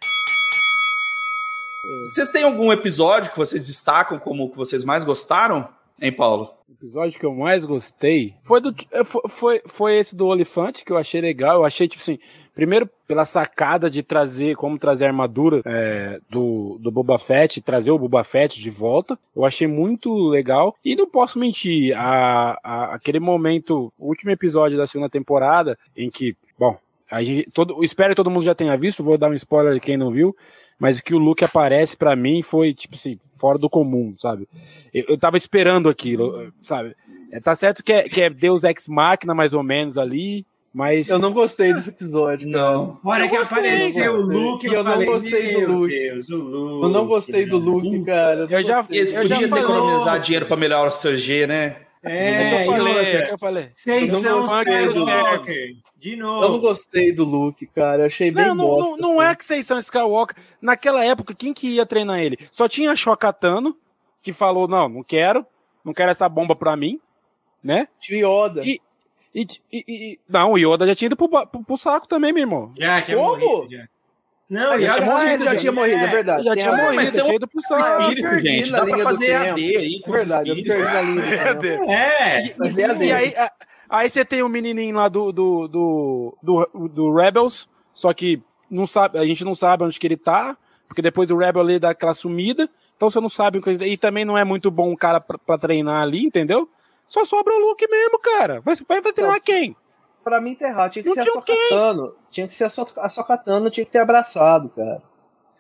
[SPEAKER 1] Vocês têm algum episódio que vocês destacam como que vocês mais gostaram, hein, Paulo?
[SPEAKER 2] O episódio que eu mais gostei foi, do, é, fo- foi, foi esse do Olifante, que eu achei legal. Eu achei, tipo assim, primeiro pela sacada de trazer, como trazer a armadura é, do, do Boba Fett, trazer o Boba Fett de volta. Eu achei muito legal. E não posso mentir, a, a- aquele momento, o último episódio da segunda temporada, em que, bom, a gente, todo, espero que todo mundo já tenha visto, vou dar um spoiler quem não viu, mas que o Luke aparece pra mim foi, tipo assim, fora do comum, sabe? Eu, eu tava esperando aquilo, sabe? É, tá certo que é, que é Deus Ex Machina, mais ou menos, ali, mas.
[SPEAKER 4] Eu não gostei desse episódio.
[SPEAKER 1] Não.
[SPEAKER 3] A hora
[SPEAKER 2] Eu
[SPEAKER 3] que
[SPEAKER 2] gostei,
[SPEAKER 3] apareceu o
[SPEAKER 4] eu.
[SPEAKER 3] Luke, eu,
[SPEAKER 4] eu não
[SPEAKER 3] falei,
[SPEAKER 4] gostei do
[SPEAKER 3] meu
[SPEAKER 4] Luke.
[SPEAKER 3] Deus, o Luke.
[SPEAKER 4] Eu não gostei do Luke, cara. não
[SPEAKER 2] Eu já-.
[SPEAKER 1] Eles
[SPEAKER 2] Eu já
[SPEAKER 1] podiam ter economizado dinheiro pra melhorar o seu G, né?
[SPEAKER 2] É que
[SPEAKER 3] É,
[SPEAKER 2] eu falei, é que eu falei.
[SPEAKER 3] Vocês
[SPEAKER 4] Eu não
[SPEAKER 3] são Skywalker. De
[SPEAKER 4] Eu não
[SPEAKER 3] novo.
[SPEAKER 4] gostei do Luke, cara. Eu achei bem
[SPEAKER 2] Não, não,
[SPEAKER 4] bosta,
[SPEAKER 2] não, não
[SPEAKER 4] assim.
[SPEAKER 2] é que vocês são Skywalker. Naquela época, quem que ia treinar ele? Só tinha a Shokatano, que falou: não, não quero, não quero essa bomba pra mim, né?
[SPEAKER 4] Tinha Yoda.
[SPEAKER 2] E- E, e- e- não, o Yoda já tinha ido pro, pro, pro saco também, meu irmão.
[SPEAKER 3] Já, já
[SPEAKER 4] Como?
[SPEAKER 3] morri, já. Não,
[SPEAKER 4] ele
[SPEAKER 3] já,
[SPEAKER 4] já,
[SPEAKER 3] morrido,
[SPEAKER 4] já tinha morrido, é verdade.
[SPEAKER 2] Já tinha morrido,
[SPEAKER 1] mas tem um
[SPEAKER 2] tinha ido pro.
[SPEAKER 4] Ah,
[SPEAKER 1] espírito,
[SPEAKER 4] perdi
[SPEAKER 1] gente. Dá pra fazer. AD aí com
[SPEAKER 4] É
[SPEAKER 1] os
[SPEAKER 4] verdade, eu
[SPEAKER 1] espíritos.
[SPEAKER 4] perdi na linha.
[SPEAKER 3] É,
[SPEAKER 4] é
[SPEAKER 2] E
[SPEAKER 4] dele.
[SPEAKER 2] aí, aí você tem o menininho lá do, do, do, do, do Rebels, só que não sabe, a gente não sabe onde que ele tá, porque depois do Rebel ele dá aquela sumida, então você não sabe o que ele- E também não é muito bom o cara pra, pra treinar ali, entendeu? Só sobra o Luke mesmo, cara. Vai, vai, vai treinar quem?
[SPEAKER 4] Pra mim errado. Tinha que
[SPEAKER 2] Não
[SPEAKER 4] ser a
[SPEAKER 2] tinha quê?
[SPEAKER 4] Sokatano. Tinha que ser a, so a Sokatano, tinha que ter abraçado, cara.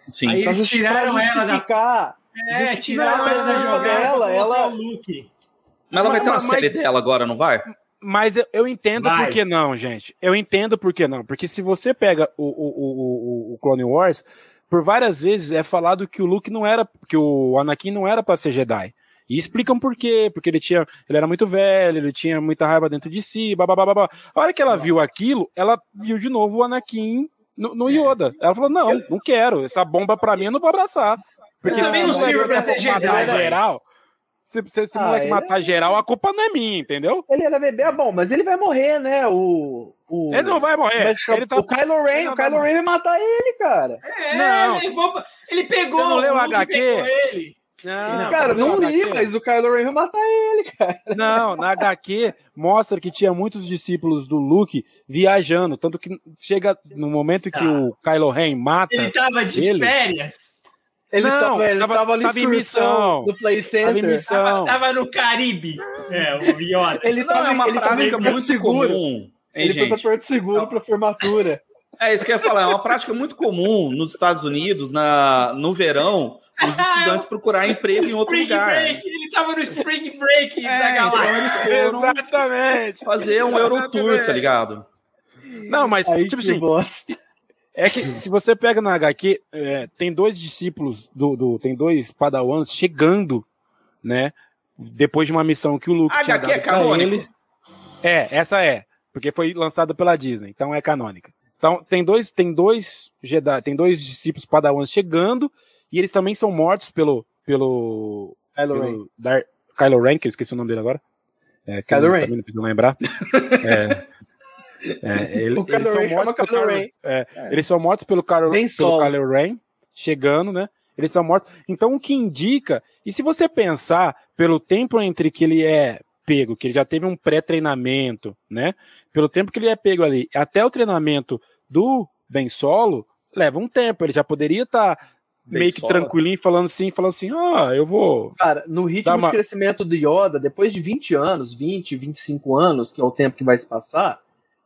[SPEAKER 1] Sim.
[SPEAKER 3] Aí eles tiraram ela da- é, tiraram ela da jogada
[SPEAKER 4] ela-
[SPEAKER 3] Luke.
[SPEAKER 1] Mas ela vai ter uma
[SPEAKER 2] Mas-
[SPEAKER 1] série dela agora, não vai?
[SPEAKER 2] Mas eu, eu entendo
[SPEAKER 3] Vai.
[SPEAKER 2] por que não, gente. Eu entendo por que não. Porque se você pega o, o, o, o- o Clone Wars, por várias vezes é falado que o Luke não era, que o Anakin não era pra ser Jedi. E explicam por quê, porque ele tinha, ele era muito velho, ele tinha muita raiva dentro de si, babá. A hora que ela viu aquilo, ela viu de novo o Anakin no, no Yoda. Ela falou: "Não, não quero. Essa bomba pra mim eu não vou abraçar". Porque
[SPEAKER 3] Eu também não sirvo pra ser Jedi,
[SPEAKER 2] geral, se, se esse
[SPEAKER 4] Ah,
[SPEAKER 2] moleque matar geral, a culpa não é minha, entendeu?
[SPEAKER 4] Ele era bebê, ah, bom, mas ele vai morrer, né? O. o
[SPEAKER 2] Ele não vai
[SPEAKER 4] é
[SPEAKER 2] morrer.
[SPEAKER 4] chama?
[SPEAKER 2] Ele tá...
[SPEAKER 4] O Kylo Ren, o Kylo Ren vai matar ele, cara.
[SPEAKER 3] É,
[SPEAKER 2] Não.
[SPEAKER 3] ele, levou pra- ele pegou
[SPEAKER 2] Você não leu o HQ?
[SPEAKER 3] pegou ele.
[SPEAKER 2] Não,
[SPEAKER 4] cara,
[SPEAKER 2] não
[SPEAKER 4] não li,
[SPEAKER 2] HQ?
[SPEAKER 4] mas o Kylo Ren vai matar ele, cara.
[SPEAKER 2] Não, na HQ mostra que tinha muitos discípulos do Luke viajando, tanto que chega no momento que
[SPEAKER 3] Ah.
[SPEAKER 2] o Kylo Ren mata,
[SPEAKER 3] Ele tava de
[SPEAKER 2] Ele?
[SPEAKER 3] férias.
[SPEAKER 4] Ele
[SPEAKER 2] Não,
[SPEAKER 4] tava, ele
[SPEAKER 2] tava-
[SPEAKER 4] tava, ali
[SPEAKER 2] tava em missão.
[SPEAKER 4] do Play Center.
[SPEAKER 2] missão.
[SPEAKER 3] Tava, tava no Caribe. É, o Yoda.
[SPEAKER 4] Ele
[SPEAKER 2] tá
[SPEAKER 1] Não,
[SPEAKER 4] tava,
[SPEAKER 1] é uma
[SPEAKER 4] ele
[SPEAKER 1] prática muito
[SPEAKER 4] seguro.
[SPEAKER 1] comum. Hein,
[SPEAKER 4] Ele foi pra
[SPEAKER 1] gente?
[SPEAKER 4] Porto Seguro pra formatura.
[SPEAKER 1] É isso que eu ia falar. É uma prática muito comum nos Estados Unidos, na, no verão, os estudantes procurar emprego em outro lugar.
[SPEAKER 3] Break. Ele tava no Spring Break da
[SPEAKER 1] É, então
[SPEAKER 3] galáxia.
[SPEAKER 1] eles foram
[SPEAKER 2] Exatamente.
[SPEAKER 1] fazer um Eurotour, tá ligado?
[SPEAKER 2] Não, mas,
[SPEAKER 4] Aí
[SPEAKER 2] tipo assim,
[SPEAKER 4] bosta.
[SPEAKER 2] é que se você pega na HQ, é, tem dois discípulos, do, do- tem dois padawans chegando, né, depois de uma missão que o Luke
[SPEAKER 1] A
[SPEAKER 2] tinha
[SPEAKER 1] HQ
[SPEAKER 2] dado
[SPEAKER 1] é
[SPEAKER 2] pra
[SPEAKER 1] canônico?
[SPEAKER 2] eles. É, essa é, porque foi lançada pela Disney, então é canônica. Então tem dois, tem dois Jedi, tem dois discípulos padawans chegando e eles também são mortos pelo pelo,
[SPEAKER 4] Kylo Ren.
[SPEAKER 2] pelo Dar, Kylo Ren, que eu esqueci o nome dele agora. É,
[SPEAKER 4] Kylo Ren.
[SPEAKER 2] também não preciso lembrar. É, é, ele- eles são
[SPEAKER 4] Ren
[SPEAKER 2] mortos pelo
[SPEAKER 4] Kylo Ren.
[SPEAKER 2] é, eles são mortos pelo Kylo, pelo. Kylo Ren, chegando, né? Eles são mortos. Então, o que indica, e se você pensar pelo tempo entre que ele é pego, que ele já teve um pré-treinamento, né? Pelo tempo que ele é pego ali, até o treinamento do Ben Solo, leva um tempo. Ele já poderia estar
[SPEAKER 1] Ben
[SPEAKER 2] meio que
[SPEAKER 1] Solo.
[SPEAKER 2] tranquilinho, falando assim, falando assim, ah, eu vou.
[SPEAKER 4] Cara, no ritmo
[SPEAKER 2] uma-
[SPEAKER 4] de crescimento do Yoda, depois de 20 anos, 20, 25 anos, que é o tempo que vai se passar,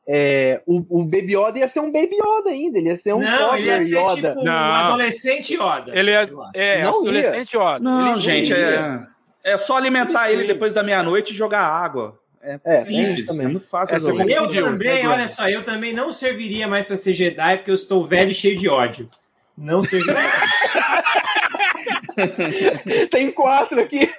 [SPEAKER 4] é, o, o Baby Yoda ia ser um Baby Yoda ainda, ele ia ser um
[SPEAKER 3] não, ele ia ser
[SPEAKER 4] Yoda.
[SPEAKER 3] tipo um adolescente Yoda.
[SPEAKER 2] Ele é,
[SPEAKER 3] acho.
[SPEAKER 2] é
[SPEAKER 4] Não
[SPEAKER 2] adolescente, ó.
[SPEAKER 1] Não,
[SPEAKER 2] Ele-
[SPEAKER 1] gente, é, é só alimentar
[SPEAKER 2] Ele
[SPEAKER 1] depois da meia-noite e jogar água. É,
[SPEAKER 4] É,
[SPEAKER 1] simples,
[SPEAKER 4] isso também.
[SPEAKER 1] é muito fácil
[SPEAKER 2] É,
[SPEAKER 3] Eu também, olha só, eu também não serviria mais pra ser Jedi porque eu estou velho e cheio de ódio. Não serviria.
[SPEAKER 4] Tem quatro aqui.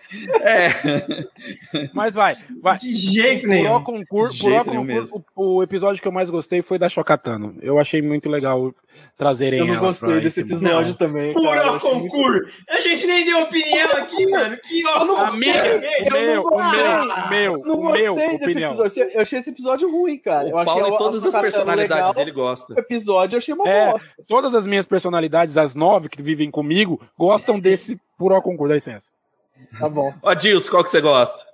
[SPEAKER 1] É.
[SPEAKER 2] Mas vai, vai.
[SPEAKER 3] De jeito
[SPEAKER 2] Por
[SPEAKER 3] nenhum.
[SPEAKER 2] o concurso, por o concurso o, o episódio que eu mais gostei foi da Chocatano. Eu achei muito legal trazerem
[SPEAKER 4] Eu não
[SPEAKER 2] ela
[SPEAKER 4] gostei desse
[SPEAKER 2] esse-
[SPEAKER 4] episódio
[SPEAKER 3] Não.
[SPEAKER 4] também. cara. Eu achei muito-
[SPEAKER 3] concurso. A gente nem deu opinião aqui, mano. Que
[SPEAKER 4] não
[SPEAKER 3] ó.
[SPEAKER 2] Amiga,
[SPEAKER 4] Eu
[SPEAKER 2] o meu,
[SPEAKER 4] não
[SPEAKER 2] o
[SPEAKER 4] gostei.
[SPEAKER 2] meu, o
[SPEAKER 4] Não
[SPEAKER 2] meu, o meu,
[SPEAKER 4] gostei desse
[SPEAKER 2] opinião.
[SPEAKER 4] episódio. Eu achei esse episódio ruim, cara. Eu
[SPEAKER 1] O
[SPEAKER 4] achei
[SPEAKER 1] Paulo
[SPEAKER 4] a-
[SPEAKER 1] e todas
[SPEAKER 4] a
[SPEAKER 1] as
[SPEAKER 4] Sokatano
[SPEAKER 1] personalidades
[SPEAKER 4] legal.
[SPEAKER 1] dele
[SPEAKER 4] O
[SPEAKER 1] gostam.
[SPEAKER 4] episódio eu achei uma
[SPEAKER 2] É.
[SPEAKER 4] bosta.
[SPEAKER 2] Todas as minhas personalidades, as nove que vivem comigo, gostam desse puro concurso, dá licença.
[SPEAKER 4] Tá bom.
[SPEAKER 1] Ó, Dilson, qual que você gosta?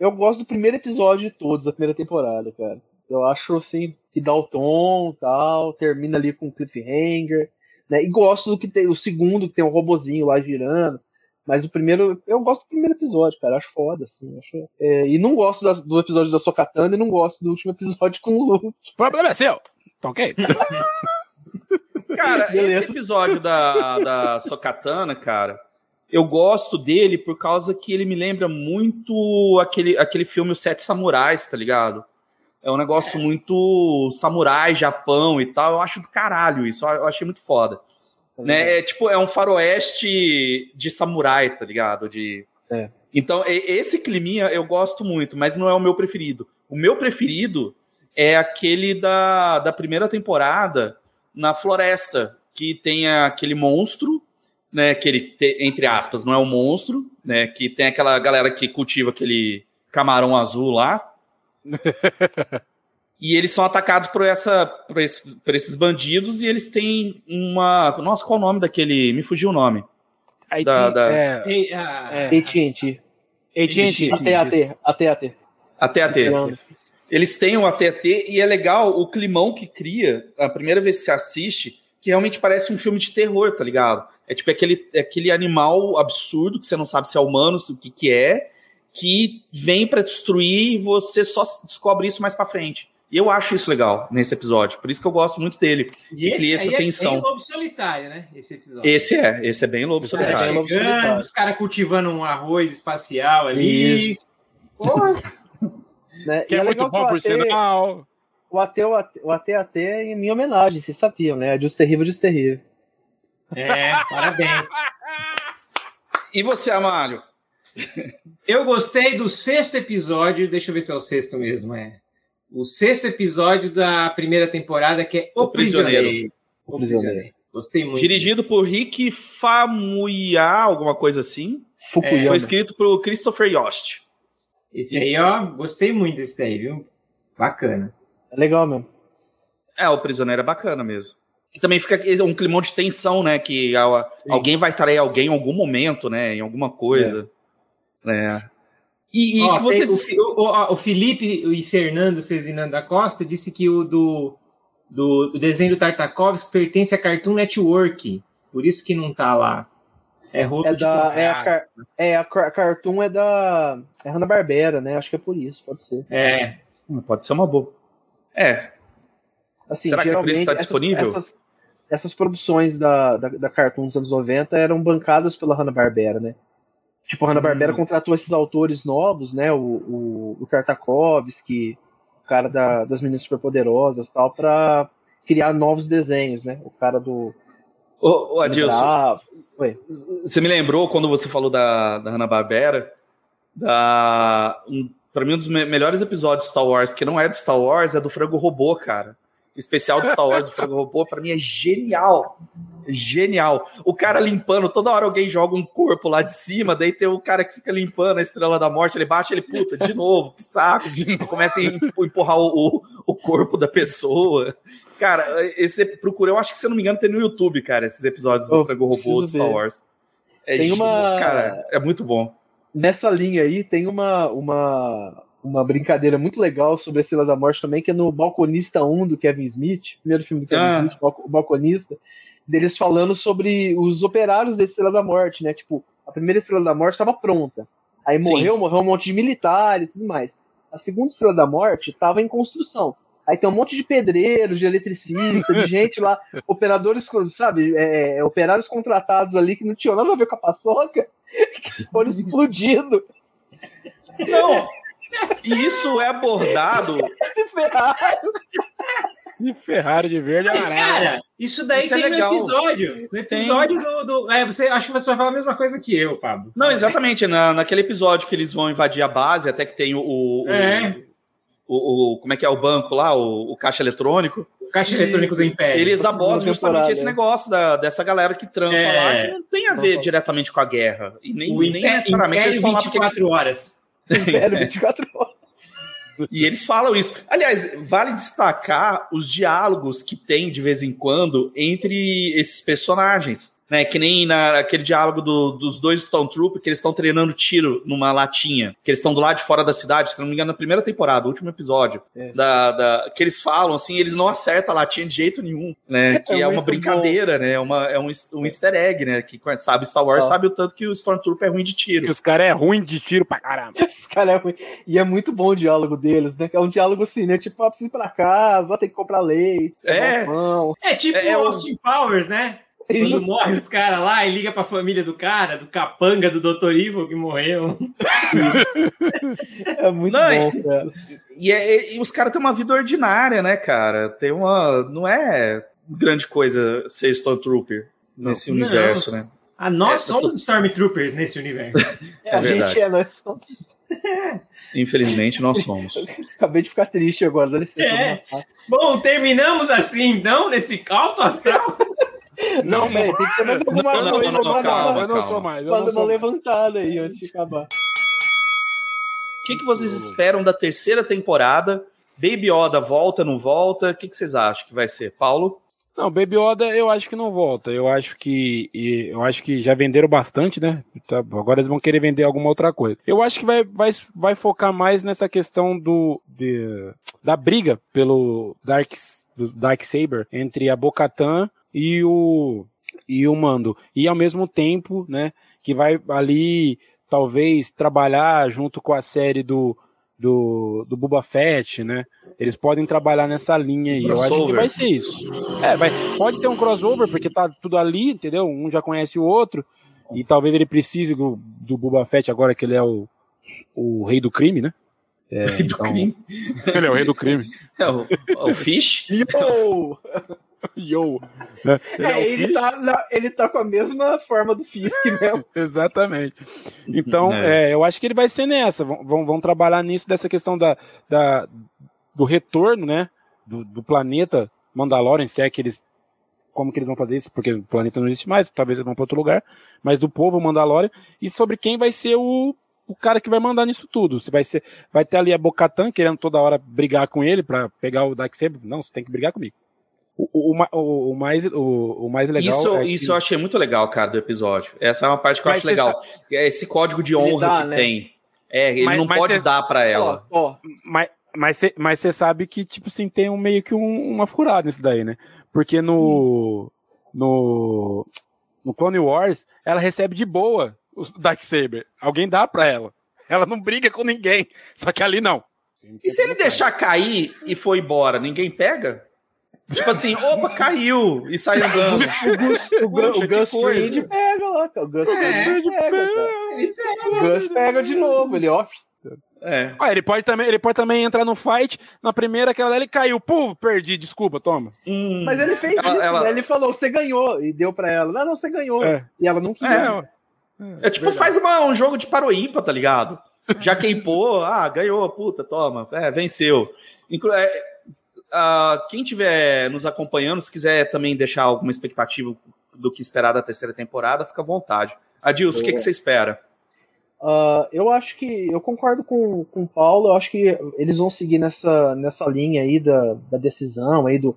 [SPEAKER 4] Eu gosto do primeiro episódio de todos, da primeira temporada, cara. Eu acho, assim, que dá o tom tal, termina ali com cliffhanger, né? E gosto do que tem, o segundo, que tem um robozinho lá girando. Mas o primeiro, eu gosto do primeiro episódio, cara. Acho foda, assim. Acho, é, e não gosto das- do episódio da Sokatana e não gosto do último episódio com o Luke.
[SPEAKER 2] O problema é seu. Tá ok?
[SPEAKER 1] Cara,
[SPEAKER 4] Beleza.
[SPEAKER 1] esse episódio da, da Sokatana, cara, eu gosto dele por causa que ele me lembra muito aquele, aquele filme Os Sete Samurais, tá ligado? É um negócio muito samurai, Japão e tal. Eu acho do caralho isso. Eu achei muito foda. Né? É tipo, é um faroeste de samurai, tá ligado? De...
[SPEAKER 4] É.
[SPEAKER 1] Então, esse climinha eu gosto muito, mas não é o meu preferido. O meu preferido é aquele da, da primeira temporada na floresta, que tem aquele monstro, né? Que ele, te- entre aspas, não é um monstro, né? Que tem aquela galera que cultiva aquele camarão azul lá. E eles são atacados por, essa, por, esse, por esses bandidos e eles têm uma. Nossa, qual o nome daquele? Me fugiu o nome.
[SPEAKER 2] Aí
[SPEAKER 1] Da- da-
[SPEAKER 2] é, É.
[SPEAKER 4] AT&T.
[SPEAKER 2] AT&T.
[SPEAKER 4] AT&T. AT&T.
[SPEAKER 1] Eles têm o AT&T e é legal o climão que cria a primeira vez que você assiste, que realmente parece um filme de terror, tá ligado? É tipo aquele, aquele animal absurdo que você não sabe se é humano, se o que que é, que vem pra destruir e você só descobre isso mais pra frente. E eu acho isso legal nesse episódio, por isso que eu gosto muito dele.
[SPEAKER 3] e
[SPEAKER 1] cria essa
[SPEAKER 3] é
[SPEAKER 1] tensão.
[SPEAKER 3] bem lobo solitário, né? Esse episódio.
[SPEAKER 1] Esse é, esse é bem lobo
[SPEAKER 4] Esse é
[SPEAKER 1] solitário.
[SPEAKER 4] lobo
[SPEAKER 3] Chegando,
[SPEAKER 4] solitário.
[SPEAKER 3] os caras cultivando um arroz espacial ali. Porra,
[SPEAKER 4] Né?
[SPEAKER 2] Que
[SPEAKER 4] E
[SPEAKER 2] é, muito bom, por
[SPEAKER 4] AT
[SPEAKER 2] sinal.
[SPEAKER 4] O AT, o AT, o AT é em minha homenagem, vocês sabiam, né? É de Os Terrível, de Os Terrível.
[SPEAKER 3] é, parabéns.
[SPEAKER 1] E você, Amário?
[SPEAKER 3] Eu gostei do sexto episódio, deixa eu ver se é o sexto mesmo, é. O sexto episódio da primeira temporada, que é O,
[SPEAKER 1] O Prisioneiro.
[SPEAKER 3] Prisioneiro. O Prisioneiro. Gostei muito.
[SPEAKER 1] Dirigido por Rick Famuyiwa, alguma coisa assim.
[SPEAKER 4] Fukuyama.
[SPEAKER 1] Foi escrito por Christopher Yost.
[SPEAKER 3] Esse aí, ó, gostei muito desse daí, viu? Bacana.
[SPEAKER 4] É legal mesmo.
[SPEAKER 1] É, o prisioneiro é bacana mesmo. Que também fica um climão de tensão, né? Que a- alguém vai trair alguém em algum momento, né? Em alguma coisa. né? E, e
[SPEAKER 3] Ó,
[SPEAKER 1] que vocês.
[SPEAKER 3] tem o, o- o Felipe e Fernando Cezinando da Costa disse que o do, do, do desenho do Tartakovsky pertence à Cartoon Network. Por isso que não tá lá. É roubo
[SPEAKER 4] É
[SPEAKER 3] de
[SPEAKER 4] da. É a, é, a car- Cartoon é da. É Hanna-Barbera, né? Acho que é por isso, pode ser.
[SPEAKER 3] É.
[SPEAKER 1] Hum, Pode ser uma boa. É,
[SPEAKER 4] Assim,
[SPEAKER 1] Será
[SPEAKER 4] geralmente
[SPEAKER 1] que tá
[SPEAKER 4] essas-
[SPEAKER 1] disponível?
[SPEAKER 4] Essas, essas produções da, da, da Cartoon dos anos 90 eram bancadas pela Hanna-Barbera, né? Tipo, a Hanna-Barbera
[SPEAKER 1] Hum.
[SPEAKER 4] contratou esses autores novos, né? O, o, o Tartakovsky, o cara da- das Meninas Superpoderosas e tal, pra criar novos desenhos, né? O cara do.
[SPEAKER 1] Ô, ô Adilson, você me lembrou quando você falou da, da Hanna-Barbera, da, um, pra mim um dos me- melhores episódios de Star Wars, que não é do Star Wars, é do Frango Robô, cara. O especial do Star Wars do Frango Robô, pra mim é genial. Genial. O cara limpando, toda hora alguém joga um corpo lá de cima, daí tem o cara que fica limpando a Estrela da Morte, ele bate, ele, puta, de novo, que saco. Começa a em- empurrar o, o, corpo da pessoa. Cara, esse procura, eu acho que se eu não me engano tem no YouTube, cara, esses episódios do
[SPEAKER 4] Eu
[SPEAKER 1] Frango Robô do Star
[SPEAKER 4] ver.
[SPEAKER 1] Wars. É
[SPEAKER 4] Tem uma-
[SPEAKER 1] Cara, é muito bom.
[SPEAKER 4] Nessa linha aí tem uma, uma, uma brincadeira muito legal sobre a Estrela da Morte também, que é no Balconista 1 do Kevin Smith, primeiro filme do Kevin
[SPEAKER 1] Ah.
[SPEAKER 4] Smith, o Balconista, deles falando sobre os operários da Estrela da Morte, né? Tipo, a primeira Estrela da Morte estava pronta. Aí
[SPEAKER 1] Sim.
[SPEAKER 4] morreu, morreu um monte de militar e tudo mais. A segunda Estrela da Morte estava em construção. Aí tem um monte de pedreiros, de eletricista, de gente lá, operadores, sabe, é, operários contratados ali que não tinham nada a ver com a paçoca, que foram explodindo.
[SPEAKER 1] Não, e isso é abordado.
[SPEAKER 4] se ferraram.
[SPEAKER 2] E Ferrari de verde
[SPEAKER 3] Mas, cara, isso daí
[SPEAKER 1] Isso é
[SPEAKER 3] tem
[SPEAKER 1] legal.
[SPEAKER 3] no episódio. No episódio do. do- é, você, acho que você vai falar a mesma coisa que eu, Pablo.
[SPEAKER 1] Não, exatamente. Na, naquele episódio que eles vão invadir a base, até que tem o. o, o-
[SPEAKER 3] É.
[SPEAKER 1] o- o- como é que é o banco lá, o, o caixa eletrônico.
[SPEAKER 3] Caixa eletrônico do Império.
[SPEAKER 1] Eles abordam justamente esse negócio da, dessa galera que trampa
[SPEAKER 3] É.
[SPEAKER 1] lá, que não tem a ver
[SPEAKER 4] Uhum.
[SPEAKER 1] diretamente com a guerra. E nem,
[SPEAKER 3] o
[SPEAKER 1] nem
[SPEAKER 3] Império,
[SPEAKER 1] necessariamente eles
[SPEAKER 3] Império
[SPEAKER 1] estão lá porque
[SPEAKER 3] 24 horas.
[SPEAKER 4] Império 24 horas.
[SPEAKER 1] E eles falam isso. Aliás, vale destacar os diálogos que tem de vez em quando entre esses personagens. Né, que nem naquele diálogo do- dos dois Stormtroopers, que eles estão treinando tiro numa latinha, que eles estão do lado de fora da cidade, se não me engano, na primeira temporada, o último episódio,
[SPEAKER 4] É.
[SPEAKER 1] da, da- que eles falam assim, eles não acertam a latinha de jeito nenhum, né? Que é,
[SPEAKER 4] É
[SPEAKER 1] uma brincadeira, né? É, uma, é um, um easter egg, né? Que quem sabe Star Wars
[SPEAKER 4] Ó.
[SPEAKER 1] sabe o tanto que o Stormtrooper é ruim de
[SPEAKER 2] Que
[SPEAKER 1] tiro.
[SPEAKER 2] os caras é ruim de tiro pra caramba.
[SPEAKER 4] Esse cara é ruim. E é muito bom o diálogo deles, né? Que é um diálogo assim, né? Tipo, ah, preciso ir pra casa, ah, tem que comprar leite.
[SPEAKER 1] É.
[SPEAKER 3] É tipo
[SPEAKER 1] É, é
[SPEAKER 3] Austin Powers, né?
[SPEAKER 1] Sim.
[SPEAKER 3] Quando morre os caras lá e liga pra família do cara, do capanga, do Dr. Evil que morreu.
[SPEAKER 4] É muito
[SPEAKER 1] Não,
[SPEAKER 4] bom, cara.
[SPEAKER 1] E, é- e os caras têm uma vida ordinária, né, cara? Tem uma. Não é grande coisa ser Stormtrooper nesse
[SPEAKER 3] Não.
[SPEAKER 1] universo, né?
[SPEAKER 3] Ah, nós
[SPEAKER 1] É,
[SPEAKER 3] somos Stormtroopers nesse universo.
[SPEAKER 4] É, a
[SPEAKER 1] verdade.
[SPEAKER 4] gente é, nós somos.
[SPEAKER 1] Infelizmente, nós somos.
[SPEAKER 4] Acabei de ficar triste agora, dá licença.
[SPEAKER 3] É. Bom, terminamos assim, então, nesse alto astral.
[SPEAKER 4] Não, peraí, tem que ter mais alguma
[SPEAKER 1] Não, não,
[SPEAKER 4] coisa.
[SPEAKER 1] não, não,
[SPEAKER 4] uma-
[SPEAKER 1] calma,
[SPEAKER 2] eu não
[SPEAKER 1] calma.
[SPEAKER 2] sou mais. Eu
[SPEAKER 4] uma,
[SPEAKER 2] não mais.
[SPEAKER 4] levantada aí antes de acabar.
[SPEAKER 1] O que, que vocês esperam da terceira temporada Baby Yoda volta, não volta? O que, que vocês acham que vai ser? Paulo?
[SPEAKER 2] Não, Baby Yoda eu acho que não volta. Eu acho que eu acho que já venderam bastante, né? Tá, agora eles vão querer vender alguma outra coisa. Eu acho que vai, vai, vai focar mais nessa questão do de, da briga pelo Dark do Dark Saber entre a Bocatan e o e o Mando. E ao mesmo tempo, né, que vai ali talvez trabalhar junto com a série do do, do Boba Fett, né? Eles podem trabalhar nessa linha aí. Crossover. Eu acho que vai ser isso. É, vai, pode ter um crossover, porque tá tudo ali, entendeu? Um já conhece o outro. E talvez ele precise do, do Boba Fett agora que ele é o, o rei do crime, né?
[SPEAKER 1] É, rei do então, crime.
[SPEAKER 2] Ele é o rei do crime.
[SPEAKER 1] É o, o Fish?
[SPEAKER 4] Yo!
[SPEAKER 2] Yo!
[SPEAKER 4] Né? Ele, é, é ele, tá, ele tá com a mesma forma do Fisk mesmo.
[SPEAKER 2] Exatamente. Então, é. é. eu acho que ele vai ser nessa. Vão, vão trabalhar nisso, dessa questão da, da, do retorno, né? Do, do planeta Mandalorian, se é que eles. Como que eles vão fazer isso? Porque o planeta não existe mais, talvez eles vão para outro lugar. Mas do povo Mandalorian. E sobre quem vai ser o, o cara que vai mandar nisso tudo. Se vai ser, vai ter ali a Bocatan querendo toda hora brigar com ele para pegar o Darksaber. Não, você tem que brigar comigo. O, o, o, o, mais, o, o mais legal.
[SPEAKER 1] Isso, é isso eu achei muito legal, cara, do episódio. Essa é uma parte que eu mas acho legal. Sabe... É esse código de honra dá, que né? tem. É, ele mas, não mas pode cê... dar para ela.
[SPEAKER 2] Ó, ó, mas mas você mas sabe que, tipo assim, tem um, meio que um, uma furada nisso daí, né? Porque no. No. No Clone Wars, ela recebe de boa o Darksaber. Alguém dá pra ela. Ela não briga com ninguém. Só que ali não.
[SPEAKER 1] E se ele deixar cair e for embora, ninguém pega? Tipo assim, opa, caiu e sai andando.
[SPEAKER 4] O Gus, o, Poxa, o Gus Fring pega lá, cara. O Gus é, Fring pega, cara. O Gus pega de novo, ele ó.
[SPEAKER 2] É. Ah, ele pode também, ele pode também entrar no fight. Na primeira, aquela dela, ele caiu. Pô, perdi, desculpa, toma.
[SPEAKER 4] Hum. Mas ele fez ela, isso, ela... né? Ele falou, você ganhou. E deu pra ela. Não, não, você ganhou. É. E ela não queria.
[SPEAKER 1] É, é tipo, verdade. faz uma, um jogo de paroímpa, tá ligado? Já queimou, ah, ganhou, puta, toma. É, venceu. Inclu é, uh, quem estiver nos acompanhando, se quiser também deixar alguma expectativa do que esperar da terceira temporada, fica à vontade. Adilson, o que, que você espera?
[SPEAKER 4] Uh, eu acho que eu concordo com, com o Paulo, eu acho que eles vão seguir nessa, nessa linha aí da, da decisão, aí do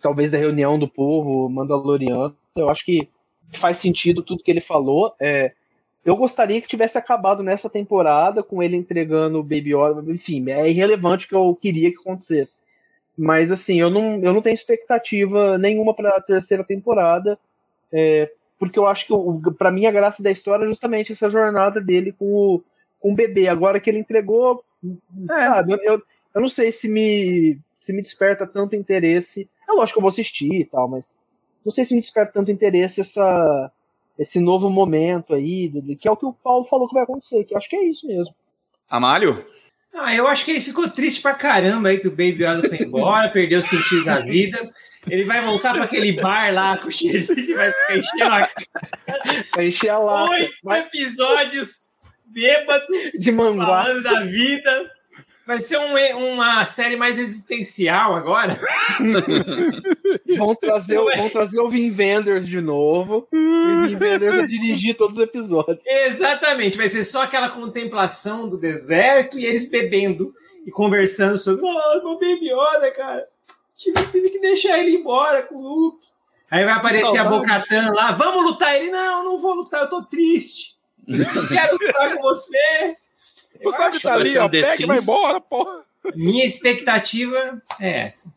[SPEAKER 4] talvez da reunião do povo mandaloriano. Eu acho que faz sentido tudo que ele falou. É, eu gostaria que tivesse acabado nessa temporada com ele entregando o Baby Yoda, enfim, é irrelevante o que eu queria que acontecesse. Mas assim, eu não, eu não tenho expectativa nenhuma para a terceira temporada, é, porque eu acho que para mim a graça da história é justamente essa jornada dele com o, com o bebê. Agora que ele entregou, é. sabe, eu, eu, eu, não sei se me, se me desperta tanto interesse. É lógico que eu vou assistir e tal, mas não sei se me desperta tanto interesse essa, esse novo momento aí, que é o que o Paulo falou que vai acontecer, que eu acho que é isso mesmo.
[SPEAKER 1] Amário?
[SPEAKER 3] Ah, eu acho que ele ficou triste pra caramba aí que o Baby Yoda foi embora, perdeu o sentido da vida. Ele vai voltar para aquele bar lá com o xerife vai ficar enchendo a
[SPEAKER 4] Vai encher a lata.
[SPEAKER 3] Oito episódios bêbado
[SPEAKER 4] de manguá.
[SPEAKER 3] falando da vida. Vai ser um, uma série mais existencial agora.
[SPEAKER 4] vão, trazer, vão trazer o Vin Vendors de novo. E o Vin Vendors vai dirigir todos os episódios.
[SPEAKER 3] Exatamente. Vai ser só aquela contemplação do deserto e eles bebendo e conversando sobre. Oh, meu Baby Yoda, cara. Tive, tive que deixar ele embora com o Luke. Aí vai aparecer a Bocatan lá. Vamos lutar. Ele, não, não vou lutar, eu tô triste. Não quero lutar com você.
[SPEAKER 2] O Sabe tá ali, ó, pega e vai embora, porra.
[SPEAKER 3] Minha expectativa é essa.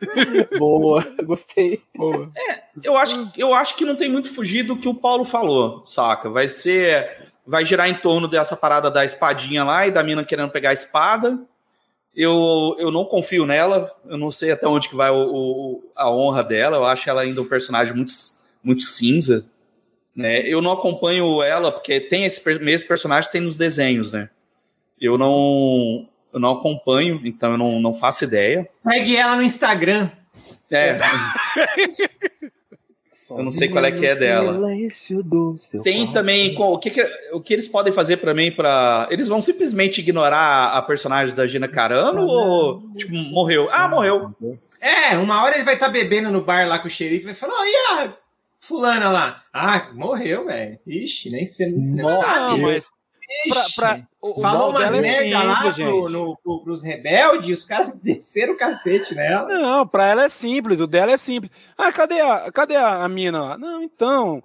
[SPEAKER 4] Boa, gostei.
[SPEAKER 1] Boa. É, eu acho, eu acho que não tem muito fugir do que o Paulo falou, saca? Vai ser. Vai girar em torno dessa parada da espadinha lá e da mina querendo pegar a espada. Eu, eu não confio nela, eu não sei até onde que vai o, o a honra dela. Eu acho ela ainda um personagem muito, muito cinza. Né? Eu não acompanho ela, porque tem esse mesmo personagem tem nos desenhos, né? Eu não, eu não acompanho, então eu não, não faço ideia.
[SPEAKER 3] Segue ela no Instagram.
[SPEAKER 1] É. eu não sei qual é que é dela. Tem também o que, que, o que eles podem fazer para mim para eles vão simplesmente ignorar a personagem da Gina Carano ou tipo, morreu? Ah, morreu.
[SPEAKER 3] É, uma hora ele vai estar tá bebendo no bar lá com o xerife e vai falar: "Oh, e fulana lá. Ah, morreu, velho. Ixi, nem sei.
[SPEAKER 2] Não, mas,
[SPEAKER 3] pra, pra, o, Falou umas é merda é lá pro, no, pro, pros rebeldes, os caras desceram o cacete nela.
[SPEAKER 2] Não, pra ela é simples, o dela é simples. Ah, cadê a, cadê a, a mina lá? Não, então,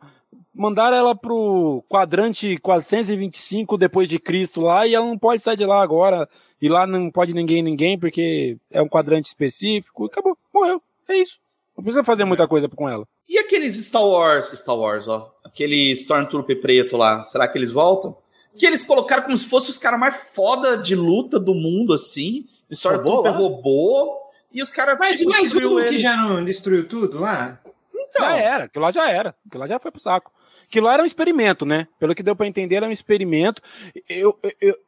[SPEAKER 2] mandaram ela pro quadrante 425 depois de Cristo lá e ela não pode sair de lá agora. E lá não pode ninguém ninguém porque é um quadrante específico. Acabou, morreu. É isso. Não precisa fazer muita coisa com ela.
[SPEAKER 1] E aqueles Star Wars, Star Wars, ó, aquele Stormtrooper preto lá, será que eles voltam? Que eles colocaram como se fossem os caras mais foda de luta do mundo, assim. Stormtrooper robô, robô e os caras.
[SPEAKER 3] Mas, tipo, mas o que já não destruiu tudo lá?
[SPEAKER 2] Então. Já era, aquilo lá já era. Aquilo lá já foi pro saco. Aquilo lá era um experimento, né? Pelo que deu para entender, era um experimento. Eu, eu, eu,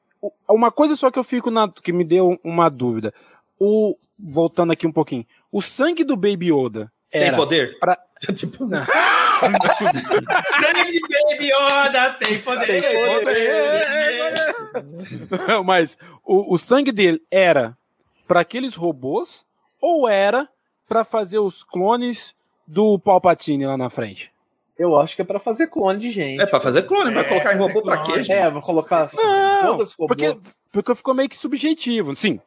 [SPEAKER 2] uma coisa só que eu fico na, que me deu uma dúvida. O, voltando aqui um pouquinho. O sangue do Baby Yoda
[SPEAKER 1] tem poder?
[SPEAKER 2] Pra... tipo, não.
[SPEAKER 3] sangue Baby Yoda tem poder. Tem
[SPEAKER 2] poder. Mas o, o sangue dele era para aqueles robôs ou era para fazer os clones do Palpatine lá na frente?
[SPEAKER 4] Eu acho que é para fazer clone de gente.
[SPEAKER 1] É para fazer clone, vai é, colocar em robô para quê? Gente?
[SPEAKER 4] É, vou colocar
[SPEAKER 2] Não, todas robôs. Porque, porque ficou meio que subjetivo. Sim,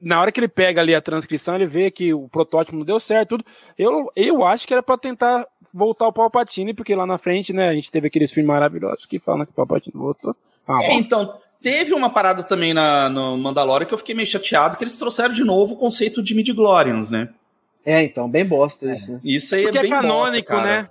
[SPEAKER 2] na hora que ele pega ali a transcrição, ele vê que o protótipo não deu certo, tudo. Eu, eu acho que era para tentar voltar o Palpatine, porque lá na frente, né, a gente teve aqueles filmes maravilhosos que falam que o Palpatine voltou.
[SPEAKER 1] Ah, é, então, teve uma parada também na, no Mandalorian que eu fiquei meio chateado, que eles trouxeram de novo o conceito de midi-glorians, né?
[SPEAKER 4] É, então, bem bosta isso. Né?
[SPEAKER 1] Isso aí é porque é bem é canônico, bosta, né?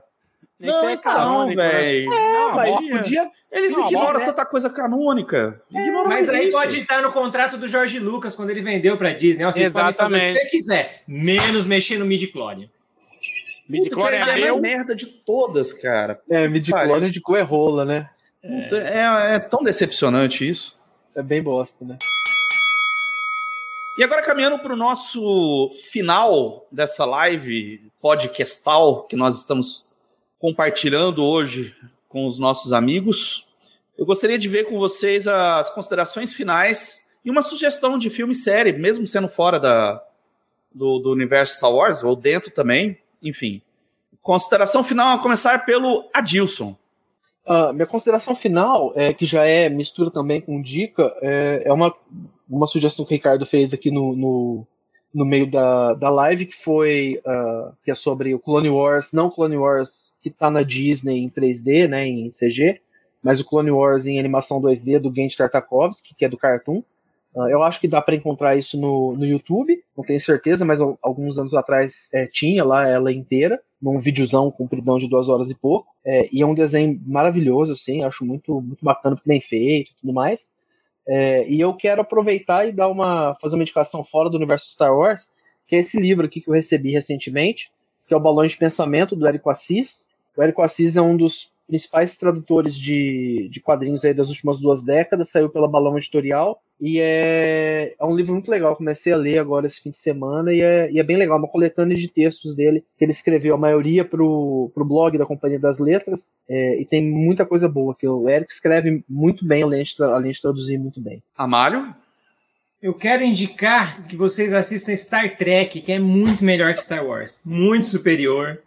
[SPEAKER 3] Não, é canônico, velho.
[SPEAKER 4] É, mas podia.
[SPEAKER 1] Eles não, ignoram tanta coisa canônica.
[SPEAKER 3] É, mas aí isso. pode estar no contrato do Jorge Lucas quando ele vendeu pra Disney. Vocês Exatamente. podem fazer o que você quiser, menos mexer no midi-clone.
[SPEAKER 1] Midi-clone é, é a meu... merda de todas, cara.
[SPEAKER 4] É, midi-clone de cu é rola, né?
[SPEAKER 1] É, é tão decepcionante isso.
[SPEAKER 4] É bem bosta, né?
[SPEAKER 1] E agora caminhando para o nosso final dessa live podcastal que nós estamos compartilhando hoje com os nossos amigos. Eu gostaria de ver com vocês as considerações finais e uma sugestão de filme e série, mesmo sendo fora da, do, do universo Star Wars, ou dentro também, enfim. Consideração final a começar pelo Adilson.
[SPEAKER 4] Uh, minha consideração final, é, que já é mistura também com dica, é, é uma, uma sugestão que o Ricardo fez aqui no, no, no meio da, da live, que foi uh, que é sobre o Clone Wars, não Clone Wars que está na Disney em 3D, né, em CG, mas o Clone Wars em animação 2D do Genji Tartakovsky, que é do Cartoon. Uh, eu acho que dá para encontrar isso no, no YouTube, não tenho certeza, mas alguns anos atrás é, tinha lá ela inteira, num videozão compridão de duas horas e pouco. É, e é um desenho maravilhoso, assim, acho muito, muito bacana, bem feito e tudo mais. É, e eu quero aproveitar e dar uma fazer uma indicação fora do universo Star Wars, que é esse livro aqui que eu recebi recentemente, que é o Balões de Pensamento do Érico Assis. O Érico Assis é um dos principais tradutores de, de quadrinhos aí das últimas duas décadas, saiu pela Balão Editorial, e é, é um livro muito legal. Comecei a ler agora esse fim de semana e é, e é bem legal. Uma coletânea de textos dele, que ele escreveu a maioria pro, pro blog da Companhia das Letras, é, e tem muita coisa boa. que O Eric escreve muito bem, além de, além de traduzir muito bem.
[SPEAKER 1] Amário?
[SPEAKER 3] Eu quero indicar que vocês assistam Star Trek, que é muito melhor que Star Wars. Muito superior.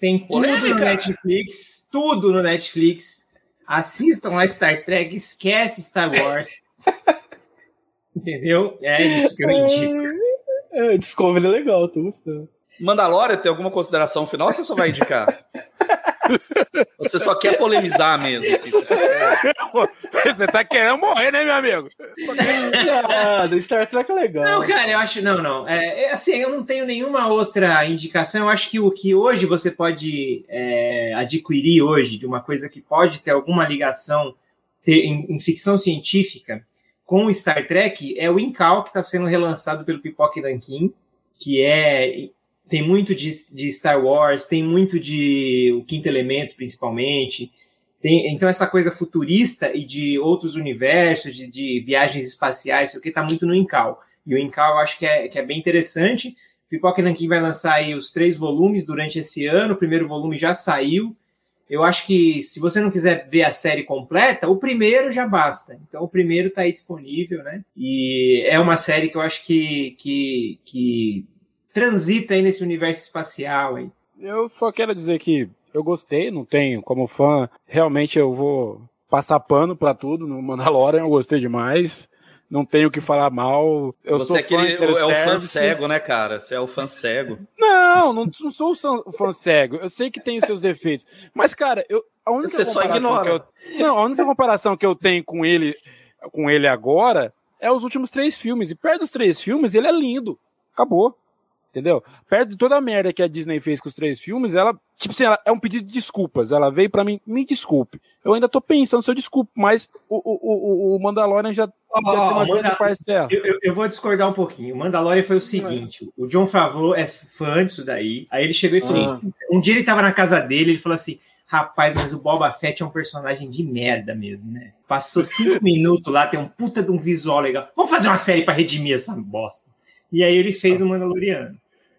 [SPEAKER 3] Tem tudo Polêmica. no Netflix, tudo no Netflix. Assistam a Star Trek, esquece Star Wars. Entendeu? É isso que eu indico.
[SPEAKER 4] É, Discovery é legal, tô gostando.
[SPEAKER 1] Mandalorian tem alguma consideração final ou você só vai indicar? Você só quer polemizar mesmo. Assim, você, quer...
[SPEAKER 2] você tá querendo morrer, né, meu amigo?
[SPEAKER 4] Ah, Star Trek é legal.
[SPEAKER 3] Não, cara, eu acho. Não, não. É, é, assim, eu não tenho nenhuma outra indicação. Eu acho que o que hoje você pode é, adquirir hoje de uma coisa que pode ter alguma ligação ter, em, em, ficção científica com Star Trek é o Incal, que está sendo relançado pelo Pipoque Nankin, que é tem muito de, de, Star Wars, tem muito de o Quinto Elemento, principalmente. Tem, então, essa coisa futurista e de outros universos, de, de viagens espaciais, isso aqui está muito no Incal. E o Incal eu acho que é, que é bem interessante. Pipoca Nankin vai lançar aí os três volumes durante esse ano. O primeiro volume já saiu. Eu acho que se você não quiser ver a série completa, o primeiro já basta. Então o primeiro está aí disponível, né? E é uma série que eu acho que, que, que transita aí nesse universo espacial aí.
[SPEAKER 2] Eu só quero dizer que eu gostei, não tenho como fã. Realmente eu vou passar pano pra tudo. No Mandalorian eu gostei demais. Não tenho o que falar mal. Eu
[SPEAKER 1] Você
[SPEAKER 2] sou
[SPEAKER 1] é, aquele,
[SPEAKER 2] fã
[SPEAKER 1] é o fã cego, né, cara? Você é o fã cego.
[SPEAKER 2] Não, não, não sou o fã cego. Eu sei que tem os seus defeitos. Mas, cara, eu, a única
[SPEAKER 1] Você só
[SPEAKER 2] comparação
[SPEAKER 1] ignora.
[SPEAKER 2] que eu, Não, a única comparação que eu tenho com ele, com ele agora é os últimos três filmes. E perto dos três filmes, ele é lindo. Acabou. Entendeu? Perto de toda a merda que a Disney fez com os três filmes, ela, tipo assim, ela é um pedido de desculpas. Ela veio pra mim, me desculpe. Eu ainda tô pensando se eu desculpo, mas o, o, o, o Mandalorian já,
[SPEAKER 3] Ó,
[SPEAKER 2] já tem
[SPEAKER 3] ó,
[SPEAKER 2] uma grande parcela.
[SPEAKER 3] Eu, eu- eu vou discordar um pouquinho. O Mandalorian foi o seguinte: o John Favreau é fã disso daí. Aí ele chegou e falou:
[SPEAKER 4] Ah.
[SPEAKER 3] um dia ele tava na casa dele, ele falou assim: rapaz, mas o Boba Fett é um personagem de merda mesmo, né? Passou cinco minutos lá, tem um puta de um visual legal. Vamos fazer uma série pra redimir essa bosta. E aí ele fez o Mandaloriano.